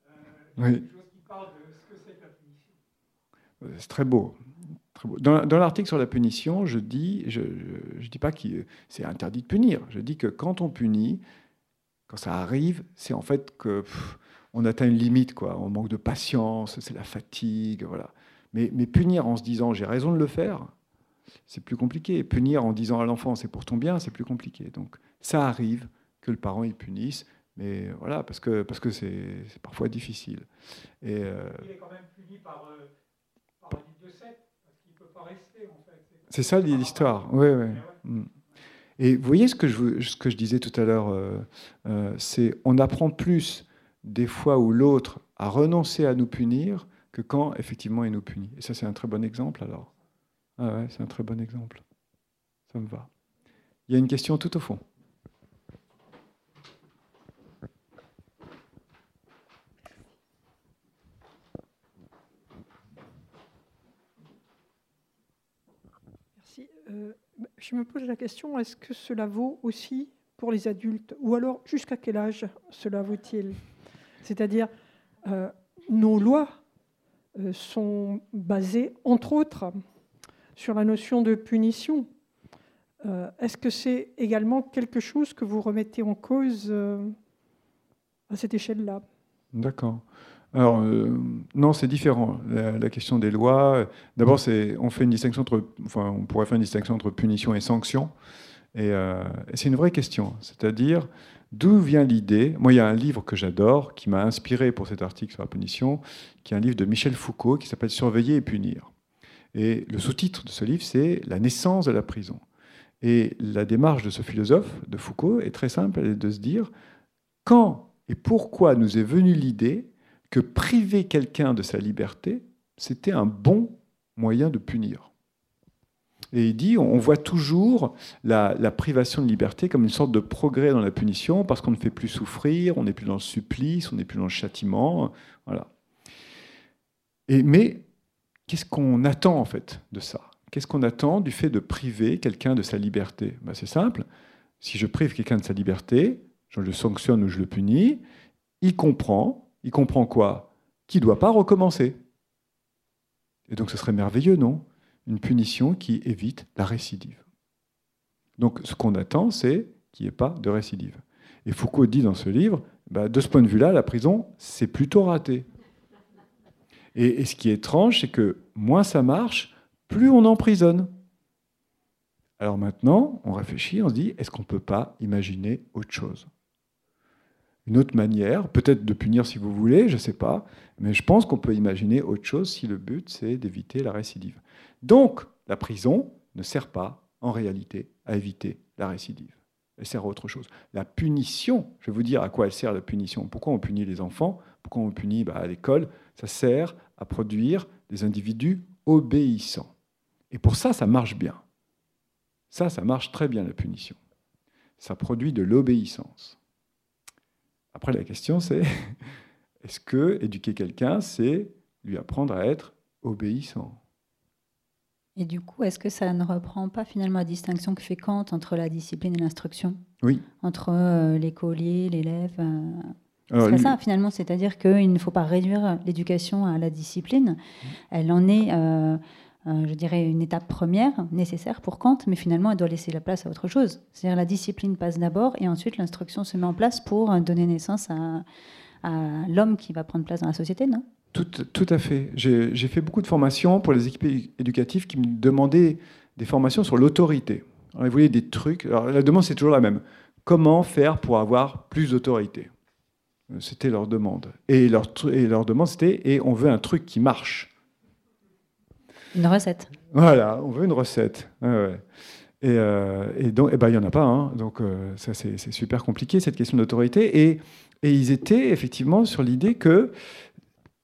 Speaker 7: euh, il y a
Speaker 2: Oui.
Speaker 7: quelque chose qui parle de ce que c'est que la punition.
Speaker 2: Euh, C'est très beau, dans, l'article sur la punition, je dis, je, je, dis pas que c'est interdit de punir. Je dis que quand on punit, quand ça arrive, c'est en fait que on atteint une limite, quoi. On manque de patience, c'est la fatigue, voilà. Mais, punir en se disant j'ai raison de le faire, c'est plus compliqué. Punir en disant à l'enfant c'est pour ton bien, c'est plus compliqué. Donc ça arrive que le parent y punisse, mais voilà, parce que parce que c'est parfois difficile.
Speaker 7: Et, euh, Il est quand même puni par, euh, par, par... 2.7 pas rester en fait.
Speaker 2: C'est ça l'histoire, oui, oui. Mm. Et vous voyez ce que je, ce que je disais tout à l'heure, euh, c'est on apprend plus des fois où l'autre a renoncé à nous punir que quand effectivement il nous punit. Et ça c'est un très bon exemple alors. Ah ouais, c'est un très bon exemple. Ça me va. Il y a une question tout au fond.
Speaker 8: Merci. Euh, je me pose la question, est-ce que cela vaut aussi pour les adultes Ou alors, jusqu'à quel âge cela vaut-il C'est-à-dire, euh, nos lois euh, sont basées, entre autres, sur la notion de punition. Euh, est-ce que c'est également quelque chose que vous remettez en cause à cette échelle-là?
Speaker 2: D'accord. Alors, euh, non, c'est différent. La, question des lois, d'abord, on fait une distinction entre, enfin, on pourrait faire une distinction entre punition et sanction. Et, et c'est une vraie question. C'est-à-dire, d'où vient l'idée? Moi, il y a un livre que j'adore, qui m'a inspiré pour cet article sur la punition, qui est un livre de Michel Foucault, qui s'appelle Surveiller et punir. Et le sous-titre de ce livre, c'est La naissance de la prison. Et la démarche de ce philosophe, de Foucault, est très simple, elle est de se dire quand et pourquoi nous est venue l'idée que priver quelqu'un de sa liberté, c'était un bon moyen de punir. Et il dit, on voit toujours la, privation de liberté comme une sorte de progrès dans la punition, parce qu'on ne fait plus souffrir, on n'est plus dans le supplice, on n'est plus dans le châtiment. Voilà. Mais qu'est-ce qu'on attend en fait de ça? Qu'est-ce qu'on attend du fait de priver quelqu'un de sa liberté? Ben, C'est simple. Si je prive quelqu'un de sa liberté, je le sanctionne ou je le punis, il comprend. Il comprend quoi? Qu'il ne doit pas recommencer. Et donc ce serait merveilleux, non? Une punition qui évite la récidive. Donc ce qu'on attend, c'est qu'il n'y ait pas de récidive. Et Foucault dit dans ce livre, ben, de ce point de vue-là, la prison, c'est plutôt raté. Et, ce qui est étrange, c'est que moins ça marche, plus on emprisonne. Alors maintenant, on réfléchit, on se dit, est-ce qu'on ne peut pas imaginer autre chose? Une autre manière, peut-être de punir si vous voulez, je ne sais pas, mais je pense qu'on peut imaginer autre chose si le but, c'est d'éviter la récidive. Donc, la prison ne sert pas, en réalité, à éviter la récidive. Elle sert à autre chose. La punition, je vais vous dire à quoi elle sert la punition. Pourquoi on punit les enfants? Pourquoi on punit bah, à l'école? Ça sert à produire des individus obéissants. Et pour ça, ça marche bien. Ça, ça marche très bien, la punition. Ça produit de l'obéissance. Après, la question, c'est est-ce que éduquer quelqu'un, c'est lui apprendre à être obéissant?
Speaker 3: Et du coup, est-ce que ça ne reprend pas finalement la distinction que fait Kant entre la discipline et l'instruction?
Speaker 2: Oui.
Speaker 3: Entre euh, l'écolier, l'élève euh, c'est ça finalement, c'est-à-dire qu'il ne faut pas réduire l'éducation à la discipline. Elle en est, euh, euh, je dirais, une étape première nécessaire pour Kant, mais finalement, elle doit laisser la place à autre chose. C'est-à-dire la discipline passe d'abord et ensuite l'instruction se met en place pour donner naissance à, l'homme qui va prendre place dans la société, non?
Speaker 2: Tout, tout, à fait. J'ai fait beaucoup de formations pour les équipes éducatives qui me demandaient des formations sur l'autorité. Ils voulaient des trucs. La demande, c'est toujours la même. Comment faire pour avoir plus d'autorité? C'était leur demande. Et leur, et leur demande, c'était et on veut un truc qui marche.
Speaker 3: Une recette.
Speaker 2: Voilà, on veut une recette. Et, euh, eh ben, il n'y en a pas. Hein. Donc, euh, ça, c'est super compliqué, cette question d'autorité. Et, et, ils étaient effectivement sur l'idée que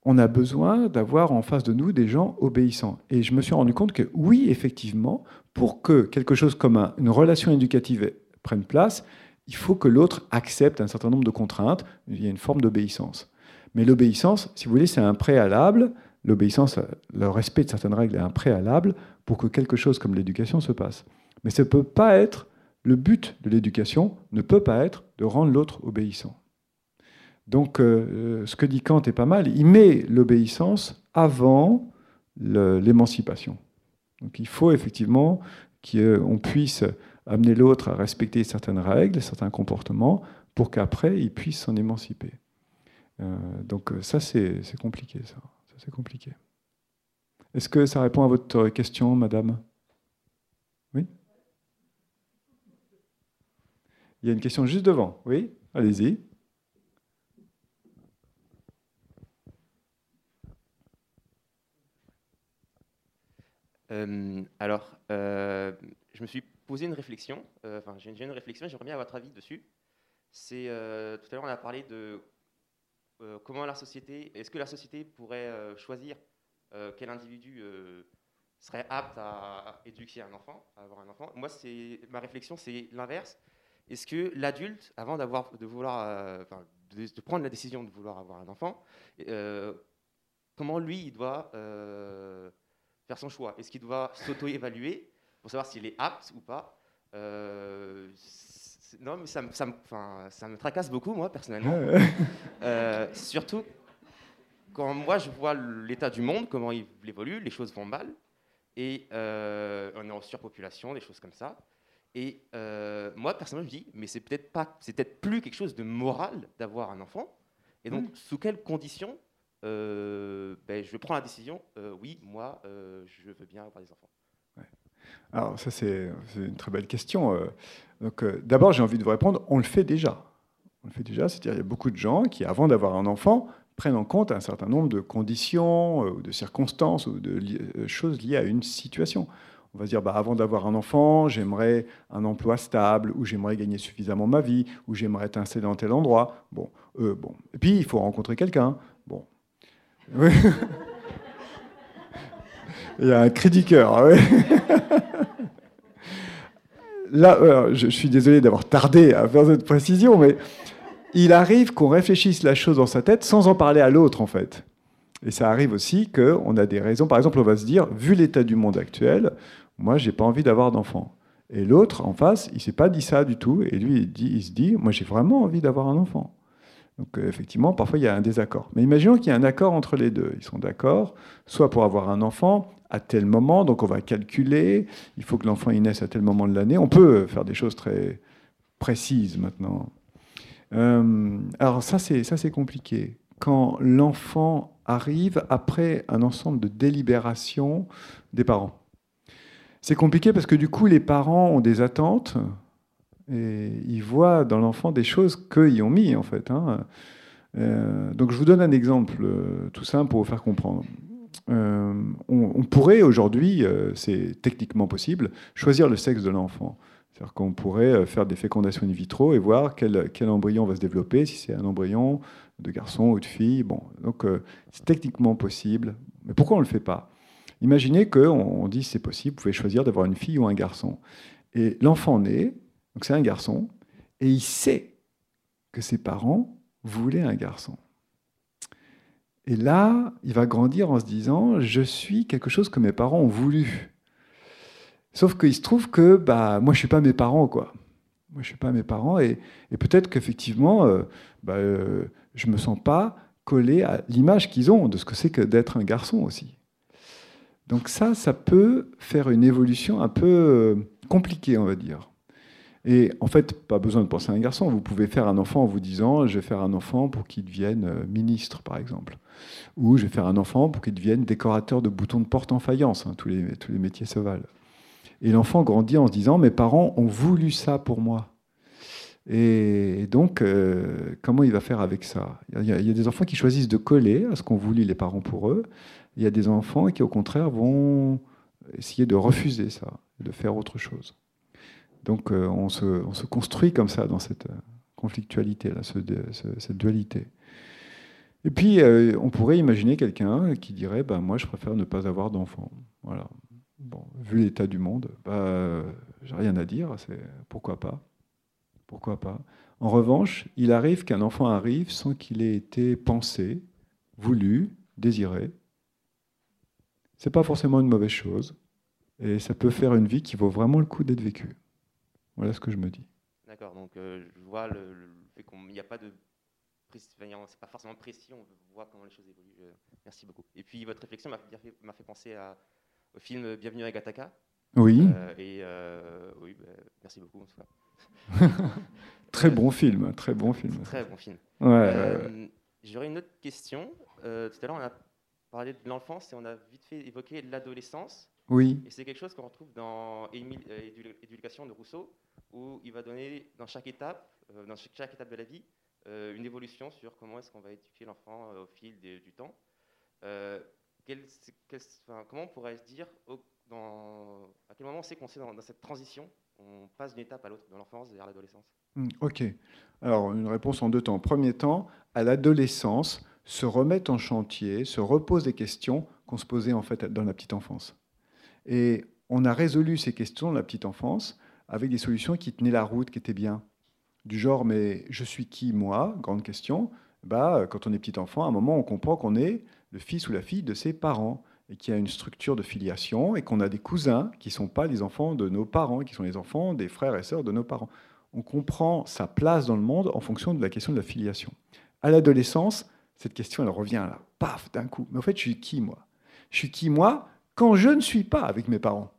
Speaker 2: on a besoin d'avoir en face de nous des gens obéissants. Et je me suis rendu compte que oui, effectivement, pour que quelque chose comme une relation éducative prenne place, il faut que l'autre accepte un certain nombre de contraintes. Il y a une forme d'obéissance. Mais l'obéissance, si vous voulez, c'est un préalable. L'obéissance, le respect de certaines règles est un préalable pour que quelque chose comme l'éducation se passe. Mais ça ne peut pas être, le but de l'éducation ne peut pas être de rendre l'autre obéissant. Donc, euh, ce que dit Kant est pas mal. Il met l'obéissance avant l'émancipation. Donc il faut effectivement qu'on puisse amener l'autre à respecter certaines règles, certains comportements, pour qu'après il puisse s'en émanciper. Euh, donc ça c'est compliqué, ça. C'est compliqué. Est-ce que ça répond à votre question, madame? Oui? Il y a une question juste devant. Oui? Allez-y.
Speaker 9: Euh, alors, euh, je me suis posé une réflexion, euh, enfin j'ai une réflexion, j'aimerais bien avoir votre avis dessus. C'est, tout à l'heure on a parlé de comment la société, est-ce que la société pourrait choisir quel individu serait apte à, éduquer un enfant, à avoir un enfant? Moi, c'est, ma réflexion c'est l'inverse. Est-ce que l'adulte, avant d'avoir, de vouloir, de, prendre la décision de vouloir avoir un enfant, comment lui il doit faire son choix? Est-ce qu'il doit s'auto-évaluer pour savoir s'il est apte ou pas? Euh, Non, mais ça, ça, ça, me tracasse beaucoup, moi, personnellement. Euh, surtout quand moi, je vois l'état du monde, comment il évolue, les choses vont mal. Et euh, on est en surpopulation, des choses comme ça. Et moi, personnellement, je me dis, mais c'est peut-être pas, c'est peut-être plus quelque chose de moral d'avoir un enfant. Et donc, sous quelles conditions euh, ben, je prends la décision, euh, oui, moi, euh, je veux bien avoir des enfants.
Speaker 2: Alors ça, c'est une très belle question. Donc, d'abord, j'ai envie de vous répondre, on le fait déjà. On le fait déjà, c'est-à-dire qu'il y a beaucoup de gens qui, avant d'avoir un enfant, prennent en compte un certain nombre de conditions, ou de circonstances, ou de choses liées à une situation. On va se dire, bah, avant d'avoir un enfant, j'aimerais un emploi stable, ou j'aimerais gagner suffisamment ma vie, ou j'aimerais être installé dans tel endroit. Bon, bon. Et puis, il faut rencontrer quelqu'un. Bon. Il y a un cri du cœur. Ah Là, je suis désolé d'avoir tardé à faire cette précision, mais il arrive qu'on réfléchisse la chose dans sa tête sans en parler à l'autre, en fait. Et ça arrive aussi qu'on a des raisons. Par exemple, on va se dire, vu l'état du monde actuel, moi, j'ai pas envie d'avoir d'enfant. Et l'autre, en face, il s'est pas dit ça du tout. Et lui, il se dit, moi, j'ai vraiment envie d'avoir un enfant. Donc euh, effectivement, parfois il y a un désaccord. Mais imaginons qu'il y a un accord entre les deux. Ils sont d'accord, soit pour avoir un enfant à tel moment, donc on va calculer, il faut que l'enfant naisse à tel moment de l'année. On peut faire des choses très précises maintenant. Euh, alors ça c'est ça c'est compliqué. Quand l'enfant arrive après un ensemble de délibérations des parents. C'est compliqué parce que du coup les parents ont des attentes et ils voient dans l'enfant des choses qu'ils ont mis, en fait. Hein. Euh, donc je vous donne un exemple euh, tout simple pour vous faire comprendre. Euh, on, pourrait aujourd'hui, c'est techniquement possible, choisir le sexe de l'enfant. C'est-à-dire qu'on pourrait faire des fécondations in vitro et voir quel, quel embryon va se développer, si c'est un embryon de garçon ou de fille. Bon, donc c'est techniquement possible. Mais pourquoi on ne le fait pas? Imaginez qu'on on dit c'est possible, vous pouvez choisir d'avoir une fille ou un garçon. Et l'enfant naît, donc c'est un garçon, et il sait que ses parents voulaient un garçon. Et là, il va grandir en se disant, je suis quelque chose que mes parents ont voulu. Sauf qu'il se trouve que bah, moi, je ne suis pas mes parents, quoi. Moi, je ne suis pas mes parents, et, peut-être qu'effectivement, euh, bah, euh, je ne me sens pas collé à l'image qu'ils ont de ce que c'est que d'être un garçon aussi. Donc ça, ça peut faire une évolution un peu euh, compliquée, on va dire. Et en fait, pas besoin de penser à un garçon. Vous pouvez faire un enfant en vous disant, je vais faire un enfant pour qu'il devienne euh, ministre, par exemple. Ou je vais faire un enfant pour qu'il devienne décorateur de boutons de porte en faïence. Hein, tous, les, tous les métiers se valent. Et l'enfant grandit en se disant, mes parents ont voulu ça pour moi. Et donc, euh, comment il va faire avec ça? Il y, a, il y, a, des enfants qui choisissent de coller à ce qu'ont voulu les parents pour eux. Il y a des enfants qui, au contraire, vont essayer de refuser ça, de faire autre chose. Donc euh, on se, construit comme ça dans cette euh, conflictualité, là, cette dualité. Et puis euh, on pourrait imaginer quelqu'un qui dirait bah, Moi je préfère ne pas avoir d'enfant. Voilà. Vu l'état du monde, bah, j'ai rien à dire, c'est pourquoi pas. Pourquoi pas En revanche, il arrive qu'un enfant arrive sans qu'il ait été pensé, voulu, désiré. C'est pas forcément une mauvaise chose, et ça peut faire une vie qui vaut vraiment le coup d'être vécue. Voilà ce que je me dis.
Speaker 9: D'accord, donc euh, je vois le, fait qu'il n'y a pas de. C'est pas forcément précis, on voit comment les choses évoluent. Euh, merci beaucoup. Et puis votre réflexion m'a fait, fait, penser à, au film Bienvenue à Gataka.
Speaker 2: Oui.
Speaker 9: et oui, bah, merci beaucoup. En tout cas.
Speaker 2: très bon film, très bon film.
Speaker 9: Très bon film.
Speaker 2: Ouais,
Speaker 9: J'aurais une autre question. tout à l'heure, on a parlé de l'enfance et on a vite fait évoquer l'adolescence.
Speaker 2: Oui.
Speaker 9: Et c'est quelque chose qu'on retrouve dans Éducation de Rousseau, où il va donner dans chaque étape, dans chaque étape de la vie, une évolution sur comment est-ce qu'on va éduquer l'enfant au fil du temps. comment on pourrait se dire, dans, à quel moment on sait qu'on est dans, dans, cette transition, on passe d'une étape à l'autre, de l'enfance vers l'adolescence?
Speaker 2: Hmm, Ok. Alors, une réponse en deux temps. Premier temps, à l'adolescence, se remettre en chantier, se repose des questions qu'on se posait en fait dans la petite enfance. Et on a résolu ces questions dans la petite enfance avec des solutions qui tenaient la route, qui étaient bien. Du genre, mais je suis qui moi? Grande question. Bah, quand on est petit enfant, à un moment, on comprend qu'on est le fils ou la fille de ses parents et qu'il y a une structure de filiation et qu'on a des cousins qui ne sont pas les enfants de nos parents, qui sont les enfants des frères et sœurs de nos parents. On comprend sa place dans le monde en fonction de la question de la filiation. À l'adolescence, cette question, elle revient là, paf, d'un coup. Mais en fait, je suis qui, moi? Je suis qui, moi, quand je ne suis pas avec mes parents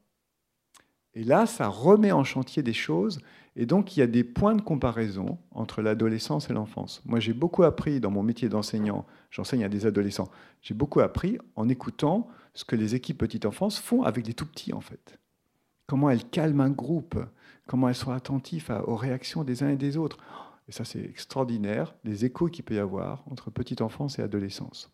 Speaker 2: Et là, ça remet en chantier des choses. Et donc, il y a des points de comparaison entre l'adolescence et l'enfance. Moi, j'ai beaucoup appris dans mon métier d'enseignant, j'enseigne à des adolescents, j'ai beaucoup appris en écoutant ce que les équipes petite enfance font avec les tout petits, en fait. Comment elles calment un groupe, comment elles sont attentives aux réactions des uns et des autres. Et ça, c'est extraordinaire, les échos qu'il peut y avoir entre petite enfance et adolescence.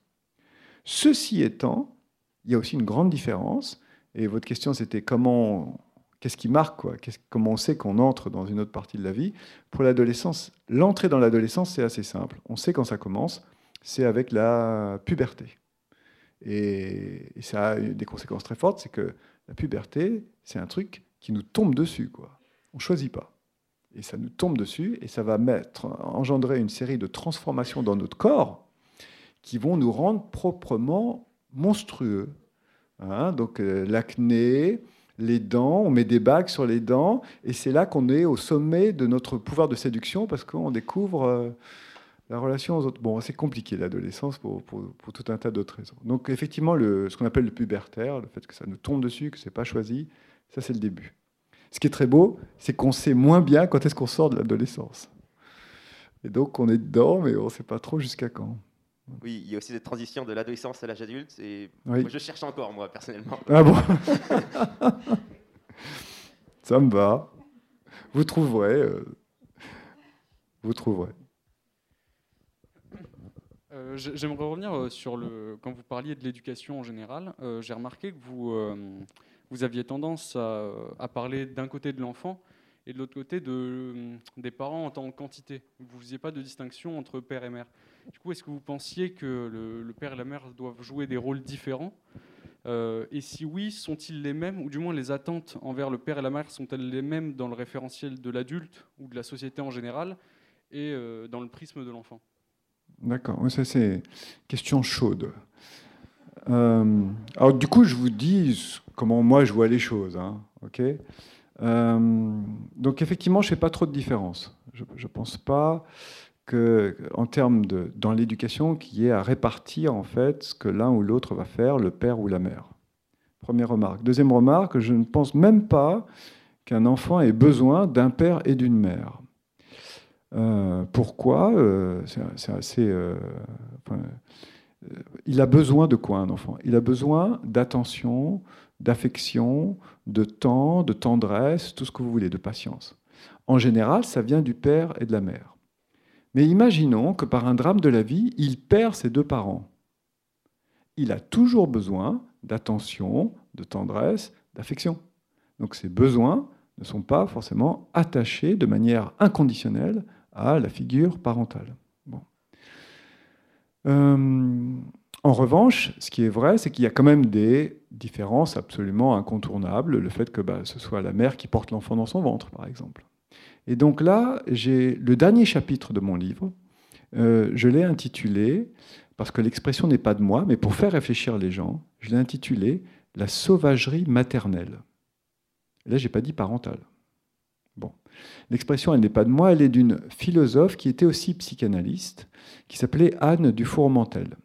Speaker 2: Ceci étant, il y a aussi une grande différence. Et votre question, c'était comment, qu'est-ce qui marque, quoi? Comment on sait qu'on entre dans une autre partie de la vie? Pour l'adolescence, l'entrée dans l'adolescence, c'est assez simple. On sait quand ça commence, c'est avec la puberté. Et, ça a des conséquences très fortes, c'est que la puberté, c'est un truc qui nous tombe dessus, quoi. On choisit pas. Et ça nous tombe dessus, et ça va mettre, engendrer une série de transformations dans notre corps qui vont nous rendre proprement monstrueux. Hein, donc euh, l'acné, les dents, on met des bagues sur les dents, et c'est là qu'on est au sommet de notre pouvoir de séduction parce qu'on découvre euh, la relation aux autres. Bon, c'est compliqué l'adolescence pour, pour, tout un tas d'autres raisons. Donc effectivement, le, ce qu'on appelle le pubertaire, le fait que ça nous tombe dessus, que c'est pas choisi, ça c'est le début. Ce qui est très beau, c'est qu'on sait moins bien quand est-ce qu'on sort de l'adolescence. Et donc on est dedans, mais on ne sait pas trop jusqu'à quand.
Speaker 9: Oui, il y a aussi cette transition de l'adolescence à l'âge adulte. Et moi, je cherche encore, moi, personnellement.
Speaker 2: Ah bon Ça me va. Vous trouverez. Euh, vous trouverez.
Speaker 10: Euh, j'aimerais revenir euh, sur le. Quand vous parliez de l'éducation en général, j'ai remarqué que vous, vous aviez tendance à, à parler d'un côté de l'enfant et de l'autre côté de, des parents en tant que quantité. Vous ne faisiez pas de distinction entre père et mère. Du coup, est-ce que vous pensiez que le, père et la mère doivent jouer des rôles différents? Euh, Et si oui, sont-ils les mêmes? Ou du moins, les attentes envers le père et la mère sont-elles les mêmes dans le référentiel de l'adulte ou de la société en général et euh, dans le prisme de l'enfant?
Speaker 2: D'accord, ça c'est question chaude. Euh, alors du coup, je vous dis comment moi je vois les choses. Hein, donc effectivement, je ne fais pas trop de différence. Je ne pense pas en termes de, dans l'éducation, qu'il y ait à répartir en fait ce que l'un ou l'autre va faire, le père ou la mère. Première remarque. Deuxième remarque, je ne pense même pas qu'un enfant ait besoin d'un père et d'une mère. Euh, pourquoi? Euh, C'est assez. Euh, il a besoin de quoi un enfant? Il a besoin d'attention, d'affection, de temps, de tendresse, tout ce que vous voulez, de patience. En général, ça vient du père et de la mère. Mais imaginons que par un drame de la vie, il perd ses deux parents. Il a toujours besoin d'attention, de tendresse, d'affection. Donc ces besoins ne sont pas forcément attachés de manière inconditionnelle à la figure parentale. Euh, en revanche, ce qui est vrai, c'est qu'il y a quand même des différences absolument incontournables. Le fait que bah, ce soit la mère qui porte l'enfant dans son ventre, par exemple. Et donc là, j'ai le dernier chapitre de mon livre, euh, je l'ai intitulé, parce que l'expression n'est pas de moi, mais pour faire réfléchir les gens, je l'ai intitulé La sauvagerie maternelle. Là, je n'ai pas dit parentale. Bon. L'expression, elle n'est pas de moi, elle est d'une philosophe qui était aussi psychanalyste, qui s'appelait Anne Dufourmentel.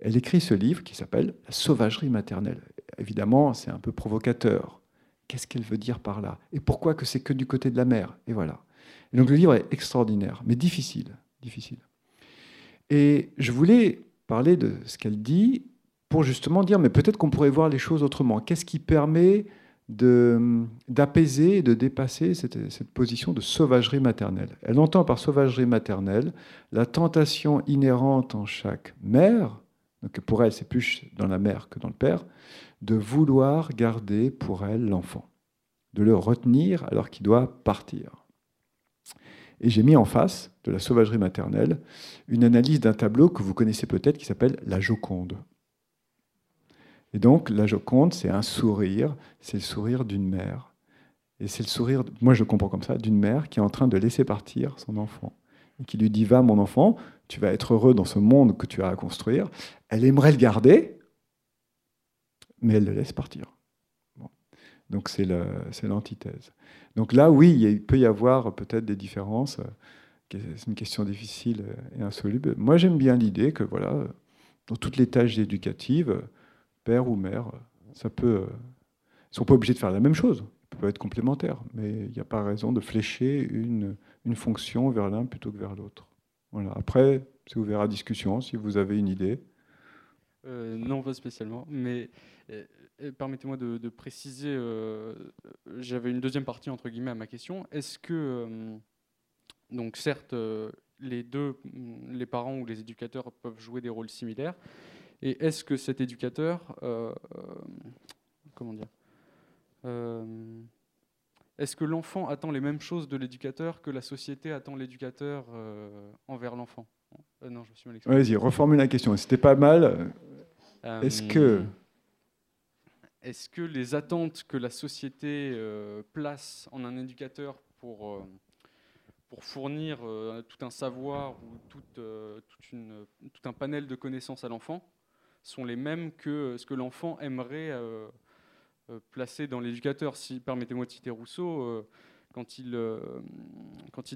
Speaker 2: Elle écrit ce livre qui s'appelle La sauvagerie maternelle. évidemment, c'est un peu provocateur. Qu'est-ce qu'elle veut dire par là? Et pourquoi que c'est que du côté de la mère Et voilà. Et donc le livre est extraordinaire, mais difficile, difficile. Et je voulais parler de ce qu'elle dit pour justement dire, mais peut-être qu'on pourrait voir les choses autrement. Qu'est-ce qui permet d'apaiser de dépasser cette, cette, position de sauvagerie maternelle? Elle entend par sauvagerie maternelle la tentation inhérente en chaque mère, donc pour elle c'est plus dans la mère que dans le père, de vouloir garder pour elle l'enfant, de le retenir alors qu'il doit partir. Et j'ai mis en face de la sauvagerie maternelle une analyse d'un tableau que vous connaissez peut-être qui s'appelle La Joconde. Et donc, la Joconde, c'est un sourire, c'est le sourire d'une mère. Et c'est le sourire, moi je le comprends comme ça, d'une mère qui est en train de laisser partir son enfant. Et qui lui dit Va, mon enfant, tu vas être heureux dans ce monde que tu as à construire. Elle aimerait le garder, mais elle le laisse partir. Donc c'est l'antithèse. Donc là, oui, il peut y avoir peut-être des différences. C'est une question difficile et insoluble. Moi, j'aime bien l'idée que, voilà, dans toutes les tâches éducatives, père ou mère, ça peut. Ils ne sont pas obligés de faire la même chose. Ils peuvent être complémentaires, mais il n'y a pas raison de flécher une, une fonction vers l'un plutôt que vers l'autre. Voilà. Après, c'est ouvert à discussion si vous avez une idée.
Speaker 10: Euh, non, pas spécialement, mais euh, euh, permettez-moi de, préciser, j'avais une deuxième partie entre guillemets à ma question. Est-ce que, donc certes, les deux, les parents ou les éducateurs peuvent jouer des rôles similaires, et est-ce que cet éducateur, comment dire, est-ce que l'enfant attend les mêmes choses de l'éducateur que la société attend l'éducateur envers l'enfant?
Speaker 2: Non, je me suis mal. Vas-y, reformule la question. C'était pas mal. Est-ce que
Speaker 10: est-ce que les attentes que la société euh, place en un éducateur pour, euh, fournir euh, tout un savoir ou tout, un panel de connaissances à l'enfant sont les mêmes que ce que l'enfant aimerait placer dans l'éducateur? Si, permettez-moi de citer Rousseau, quand il,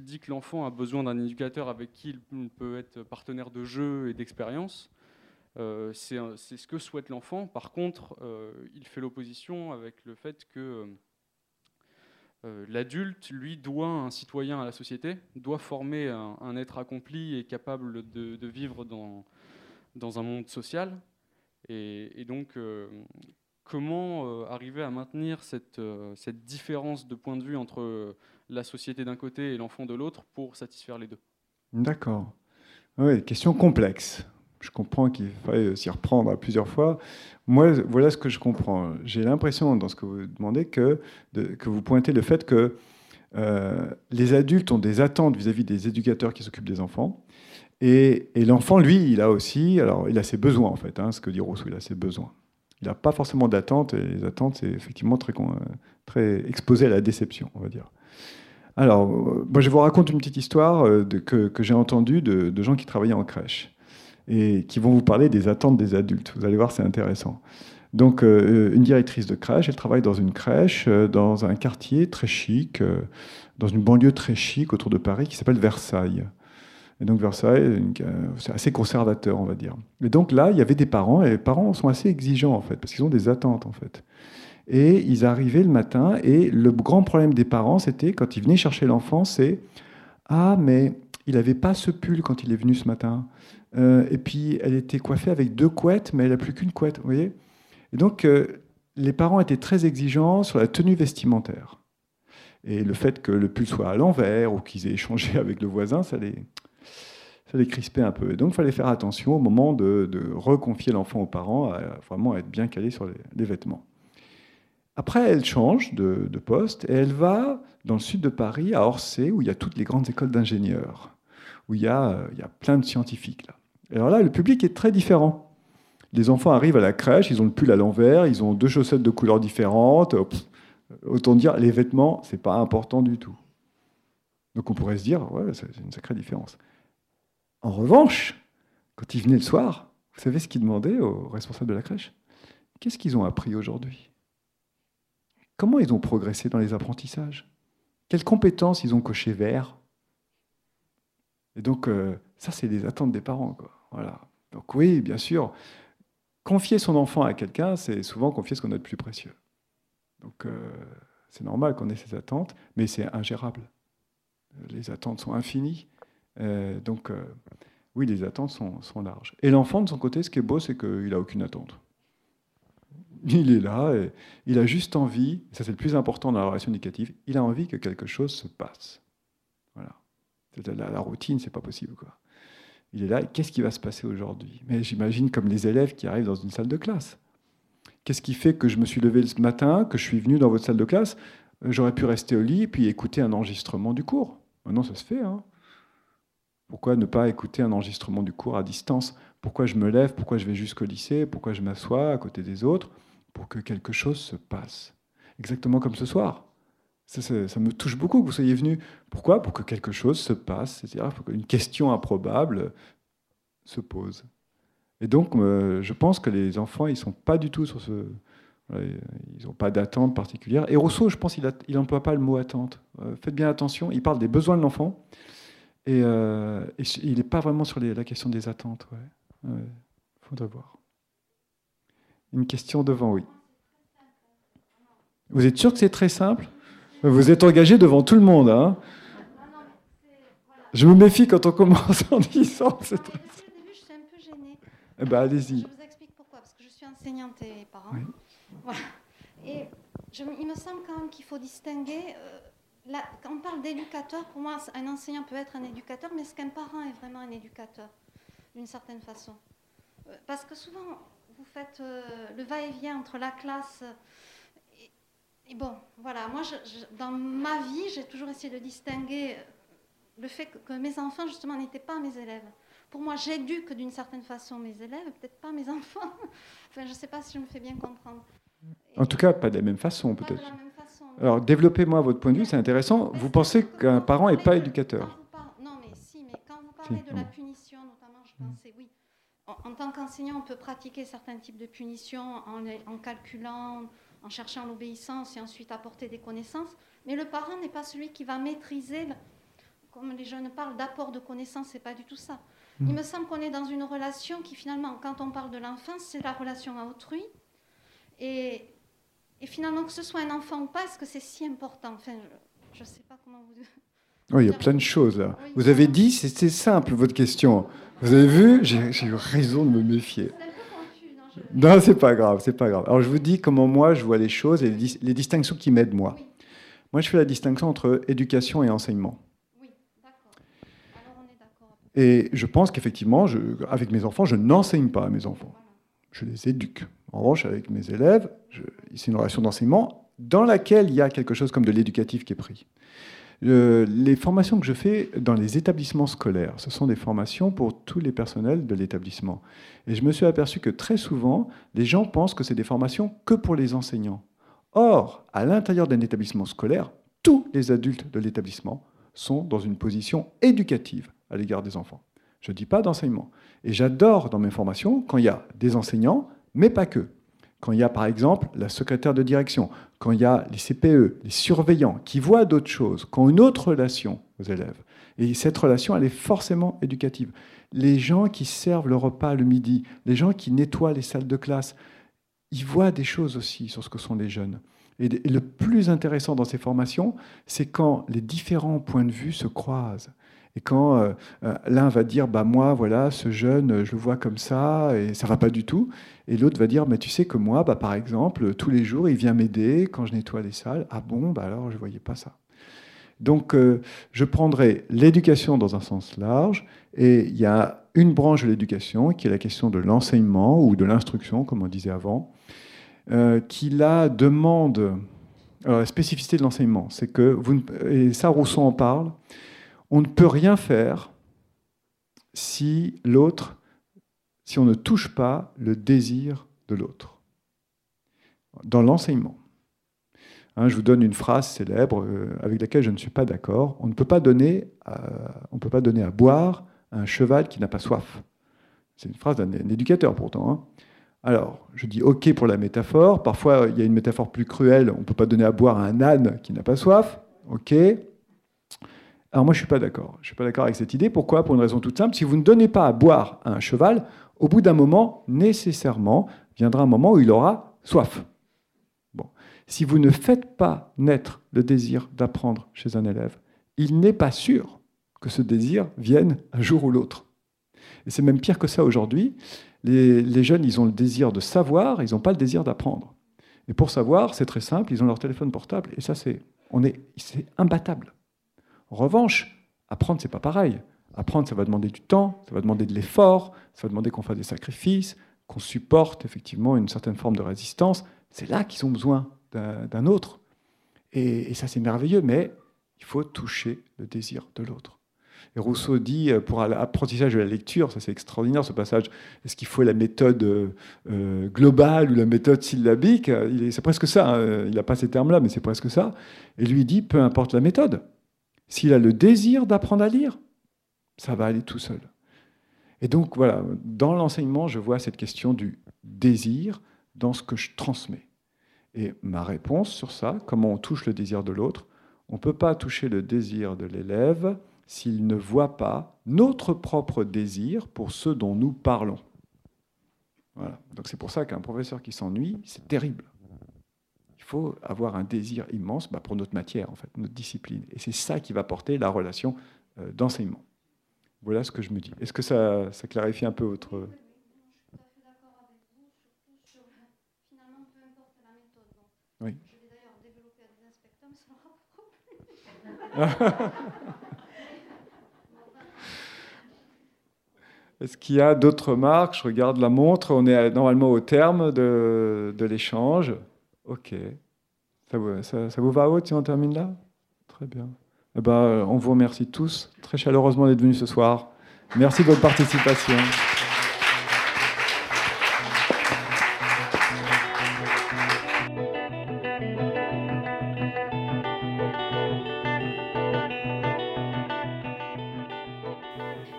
Speaker 10: dit que l'enfant a besoin d'un éducateur avec qui il peut être partenaire de jeu et d'expérience, c'est ce que souhaite l'enfant. Par contre, euh, il fait l'opposition avec le fait que euh, l'adulte, lui, doit un citoyen à la société, doit former un, être accompli et capable de, vivre dans, dans, un monde social. Et, donc, comment arriver à maintenir cette, cette, différence de point de vue entre la société d'un côté et l'enfant de l'autre pour satisfaire les deux?
Speaker 2: D'accord. Oui, question complexe je comprends qu'il faille s'y reprendre à plusieurs fois. Moi, voilà ce que je comprends. J'ai l'impression, dans ce que vous demandez, que, que vous pointez le fait que euh, les adultes ont des attentes vis-à-vis des éducateurs qui s'occupent des enfants. Et, l'enfant, lui, il a aussi, alors il a ses besoins en fait, hein, ce que dit Rousseau, il a ses besoins. Il n'a pas forcément d'attentes, et les attentes, c'est effectivement très, exposé à la déception, on va dire. Alors, moi, je vous raconte une petite histoire euh, que, j'ai entendue de, gens qui travaillaient en crèche et qui vont vous parler des attentes des adultes. Vous allez voir, c'est intéressant. Donc, euh, une directrice de crèche, elle travaille dans une crèche, euh, dans un quartier très chic, euh, dans une banlieue très chic autour de Paris qui s'appelle Versailles. Et donc, Versailles, c'est assez conservateur, on va dire. Et donc là, il y avait des parents, et les parents sont assez exigeants, en fait, parce qu'ils ont des attentes, en fait. Et ils arrivaient le matin, et le grand problème des parents, c'était, quand ils venaient chercher l'enfant, c'est Ah, mais il n'avait pas ce pull quand il est venu ce matin. Euh, et puis, elle était coiffée avec deux couettes, mais elle n'a plus qu'une couette, vous voyez Et donc, euh, les parents étaient très exigeants sur la tenue vestimentaire. Et le fait que le pull soit à l'envers ou qu'ils aient échangé avec le voisin, ça les, ça les crispait un peu. Et donc, il fallait faire attention au moment de, reconfier l'enfant aux parents, à vraiment être bien calé sur les, vêtements. Après, elle change de, de, poste et elle va dans le sud de Paris, à Orsay, où il y a toutes les grandes écoles d'ingénieurs, où il y, a, il y a plein de scientifiques là alors là, le public est très différent. Les enfants arrivent à la crèche, ils ont le pull à l'envers, ils ont deux chaussettes de couleurs différentes. autant dire, les vêtements, c'est pas important du tout. Donc on pourrait se dire, ouais, c'est une sacrée différence. En revanche, quand ils venaient le soir, vous savez ce qu'ils demandaient aux responsables de la crèche? Qu'est-ce qu'ils ont appris aujourd'hui? Comment ils ont progressé dans les apprentissages? Quelles compétences ils ont coché vert Et donc, euh, ça, c'est des attentes des parents. Quoi. Voilà. Donc oui, bien sûr, confier son enfant à quelqu'un, c'est souvent confier ce qu'on a de plus précieux. Donc, euh, c'est normal qu'on ait ces attentes, mais c'est ingérable. Les attentes sont infinies. Euh, donc, oui, les attentes sont, sont larges. Et l'enfant, de son côté, ce qui est beau, c'est qu'il n'a aucune attente. Il est là, et il a juste envie, ça c'est le plus important dans la relation éducative, il a envie que quelque chose se passe. Voilà. La, la routine, c'est pas possible. Il est là, qu'est-ce qui va se passer aujourd'hui? Mais j'imagine comme les élèves qui arrivent dans une salle de classe. Qu'est-ce qui fait que je me suis levé ce matin, que je suis venu dans votre salle de classe? J'aurais pu rester au lit et puis écouter un enregistrement du cours. Maintenant, ça se fait. Hein. Pourquoi ne pas écouter un enregistrement du cours à distance? Pourquoi je me lève? Pourquoi je vais jusqu'au lycée? Pourquoi je m'assois à côté des autres? Pour que quelque chose se passe. Exactement comme ce soir. Ça, me touche beaucoup que vous soyez venu. Pourquoi? Pour que quelque chose se passe, c'est-à-dire qu'une question improbable se pose. Et donc, euh, je pense que les enfants, ils ne sont pas du tout sur ce. ils n'ont pas d'attente particulière. Et Rousseau, je pense qu'il n'emploie pas le mot attente. Euh, faites bien attention, il parle des besoins de l'enfant. Et, euh, il n'est pas vraiment sur la question des attentes. Il faudrait voir. Une question devant, oui. Vous êtes sûr que c'est très simple? Vous êtes engagé devant tout le monde. Hein je me méfie quand on commence en disant.
Speaker 11: C'est. Au début, je suis un peu gênée.
Speaker 2: Eh ben, allez-y.
Speaker 11: Je vous explique pourquoi. Parce que je suis enseignante et parent. Voilà. Et il me semble quand même qu'il faut distinguer. Euh, quand on parle d'éducateur, pour moi, un enseignant peut être un éducateur, mais est-ce qu'un parent est vraiment un éducateur, d'une certaine façon? Euh, Parce que souvent, vous faites euh, le va-et-vient entre la classe. Et, bon, voilà, moi, dans ma vie, j'ai toujours essayé de distinguer le fait que, mes enfants, justement, n'étaient pas mes élèves. Pour moi, j'éduque d'une certaine façon mes élèves, peut-être pas mes enfants. enfin, je ne sais pas si je me fais bien comprendre.
Speaker 2: en tout cas, pas de la même façon, peut-être. Alors, développez-moi votre point de vue, c'est intéressant. Vous pensez qu'un parent n'est pas éducateur
Speaker 11: Non, mais si, mais quand vous parlez de la punition, notamment, je pensais, oui. En, tant qu'enseignant, on peut pratiquer certains types de punitions en, en calculant, en cherchant l'obéissance et ensuite apporter des connaissances. Mais le parent n'est pas celui qui va maîtriser, comme les jeunes parlent d'apport de connaissances, c'est pas du tout ça. Il hmm. me semble qu'on est dans une relation qui finalement, quand on parle de l'enfance, c'est la relation à autrui. Et et finalement, que ce soit un enfant ou pas, est-ce que c'est si important? Enfin, je ne sais pas comment vous.
Speaker 2: Oui, il y a plein de choses là. vous avez dit, c'était simple votre question. Vous avez vu, j'ai eu raison de me méfier. Non, c'est pas grave, c'est pas grave. Alors je vous dis comment moi je vois les choses et les, distinctions qui m'aident moi. Moi, je fais la distinction entre éducation et enseignement. Oui, d'accord. Alors on est. Et je pense qu'effectivement, avec mes enfants, je n'enseigne pas à mes enfants. Je les éduque. En revanche, avec mes élèves, c'est une relation d'enseignement dans laquelle il y a quelque chose comme de l'éducatif qui est pris. Les formations que je fais dans les établissements scolaires, ce sont des formations pour tous les personnels de l'établissement. Et je me suis aperçu que très souvent, les gens pensent que c'est des formations que pour les enseignants. Or, à l'intérieur d'un établissement scolaire, tous les adultes de l'établissement sont dans une position éducative à l'égard des enfants. Je ne dis pas d'enseignement. Et j'adore dans mes formations quand il y a des enseignants mais pas que. Quand il y a par exemple la secrétaire de direction, quand il y a les CPE, les surveillants qui voient d'autres choses, qui ont une autre relation aux élèves. Et cette relation, elle est forcément éducative. Les gens qui servent le repas le midi, les gens qui nettoient les salles de classe, ils voient des choses aussi sur ce que sont les jeunes. Et le plus intéressant dans ces formations, c'est quand les différents points de vue se croisent. Et quand euh, euh, l'un va dire, bah moi, voilà, ce jeune, je le vois comme ça, et ça va pas du tout, et l'autre va dire, mais tu sais que moi, bah, par exemple, tous les jours, il vient m'aider quand je nettoie les salles. Ah bon, bah alors je voyais pas ça. Donc, euh, je prendrai l'éducation dans un sens large, et il y a une branche de l'éducation qui est la question de l'enseignement ou de l'instruction, comme on disait avant, qui la demande. La spécificité de l'enseignement, c'est que, vous, et ça Rousseau en parle, on ne peut rien faire si l'autre, si on ne touche pas le désir de l'autre. Dans l'enseignement. Hein, je vous donne une phrase célèbre euh, avec laquelle je ne suis pas d'accord. On ne peut pas donner, à boire à un cheval qui n'a pas soif. C'est une phrase d'un éducateur pourtant. Hein. Alors, je dis OK pour la métaphore. Parfois, il y a une métaphore plus cruelle. On ne peut pas donner à boire à un âne qui n'a pas soif. OK. Alors moi, je ne suis pas d'accord. Je suis pas d'accord avec cette idée. Pourquoi? Pour une raison toute simple. Si vous ne donnez pas à boire à un cheval, au bout d'un moment, nécessairement, viendra un moment où il aura soif. Bon. Si vous ne faites pas naître le désir d'apprendre chez un élève, il n'est pas sûr que ce désir vienne un jour ou l'autre. Et c'est même pire que ça aujourd'hui. Les, les, jeunes, ils ont le désir de savoir, ils n'ont pas le désir d'apprendre. Et pour savoir, c'est très simple, ils ont leur téléphone portable, et ça, c'est, on est, c'est imbattable. En revanche, apprendre, c'est pas pareil. Apprendre, ça va demander du temps, ça va demander de l'effort, ça va demander qu'on fasse des sacrifices, qu'on supporte effectivement une certaine forme de résistance. C'est là qu'ils ont besoin d'un autre. Et, ça, c'est merveilleux, mais il faut toucher le désir de l'autre. Et Rousseau dit, euh, pour l'apprentissage de la lecture, ça c'est extraordinaire ce passage, est-ce qu'il faut la méthode euh, globale ou la méthode syllabique? C'est presque ça, hein. il n'a pas ces termes-là, mais c'est presque ça. Et lui dit, peu importe la méthode, s'il a le désir d'apprendre à lire, ça va aller tout seul. Et donc voilà, dans l'enseignement, je vois cette question du désir dans ce que je transmets. Et ma réponse sur ça, comment on touche le désir de l'autre, on ne peut pas toucher le désir de l'élève s'il ne voit pas notre propre désir pour ceux dont nous parlons. Voilà. Donc c'est pour ça qu'un professeur qui s'ennuie, c'est terrible. Faut avoir un désir immense bah, pour notre matière, en fait, notre discipline. Et c'est ça qui va porter la relation euh, d'enseignement. Voilà ce que je me dis. Est-ce que ça, ça clarifie un peu votre... Oui. Est-ce qu'il y a d'autres marques Je regarde la montre. On est normalement au terme de, de l'échange. Ok. Ça vous, va, Haute, si on termine là? Très bien. Eh ben, on vous remercie tous très chaleureusement d'être venus ce soir. Merci de votre participation.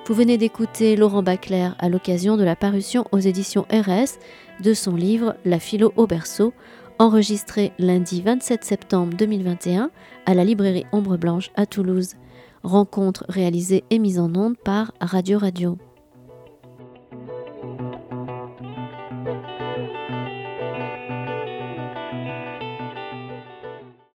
Speaker 1: Vous venez d'écouter Laurent Bacler à l'occasion de la parution aux éditions RS de son livre La philo au berceau, enregistré lundi 27 septembre 2021 à la librairie Ombre Blanche à Toulouse. Rencontre réalisée et mise en onde par Radio Radio.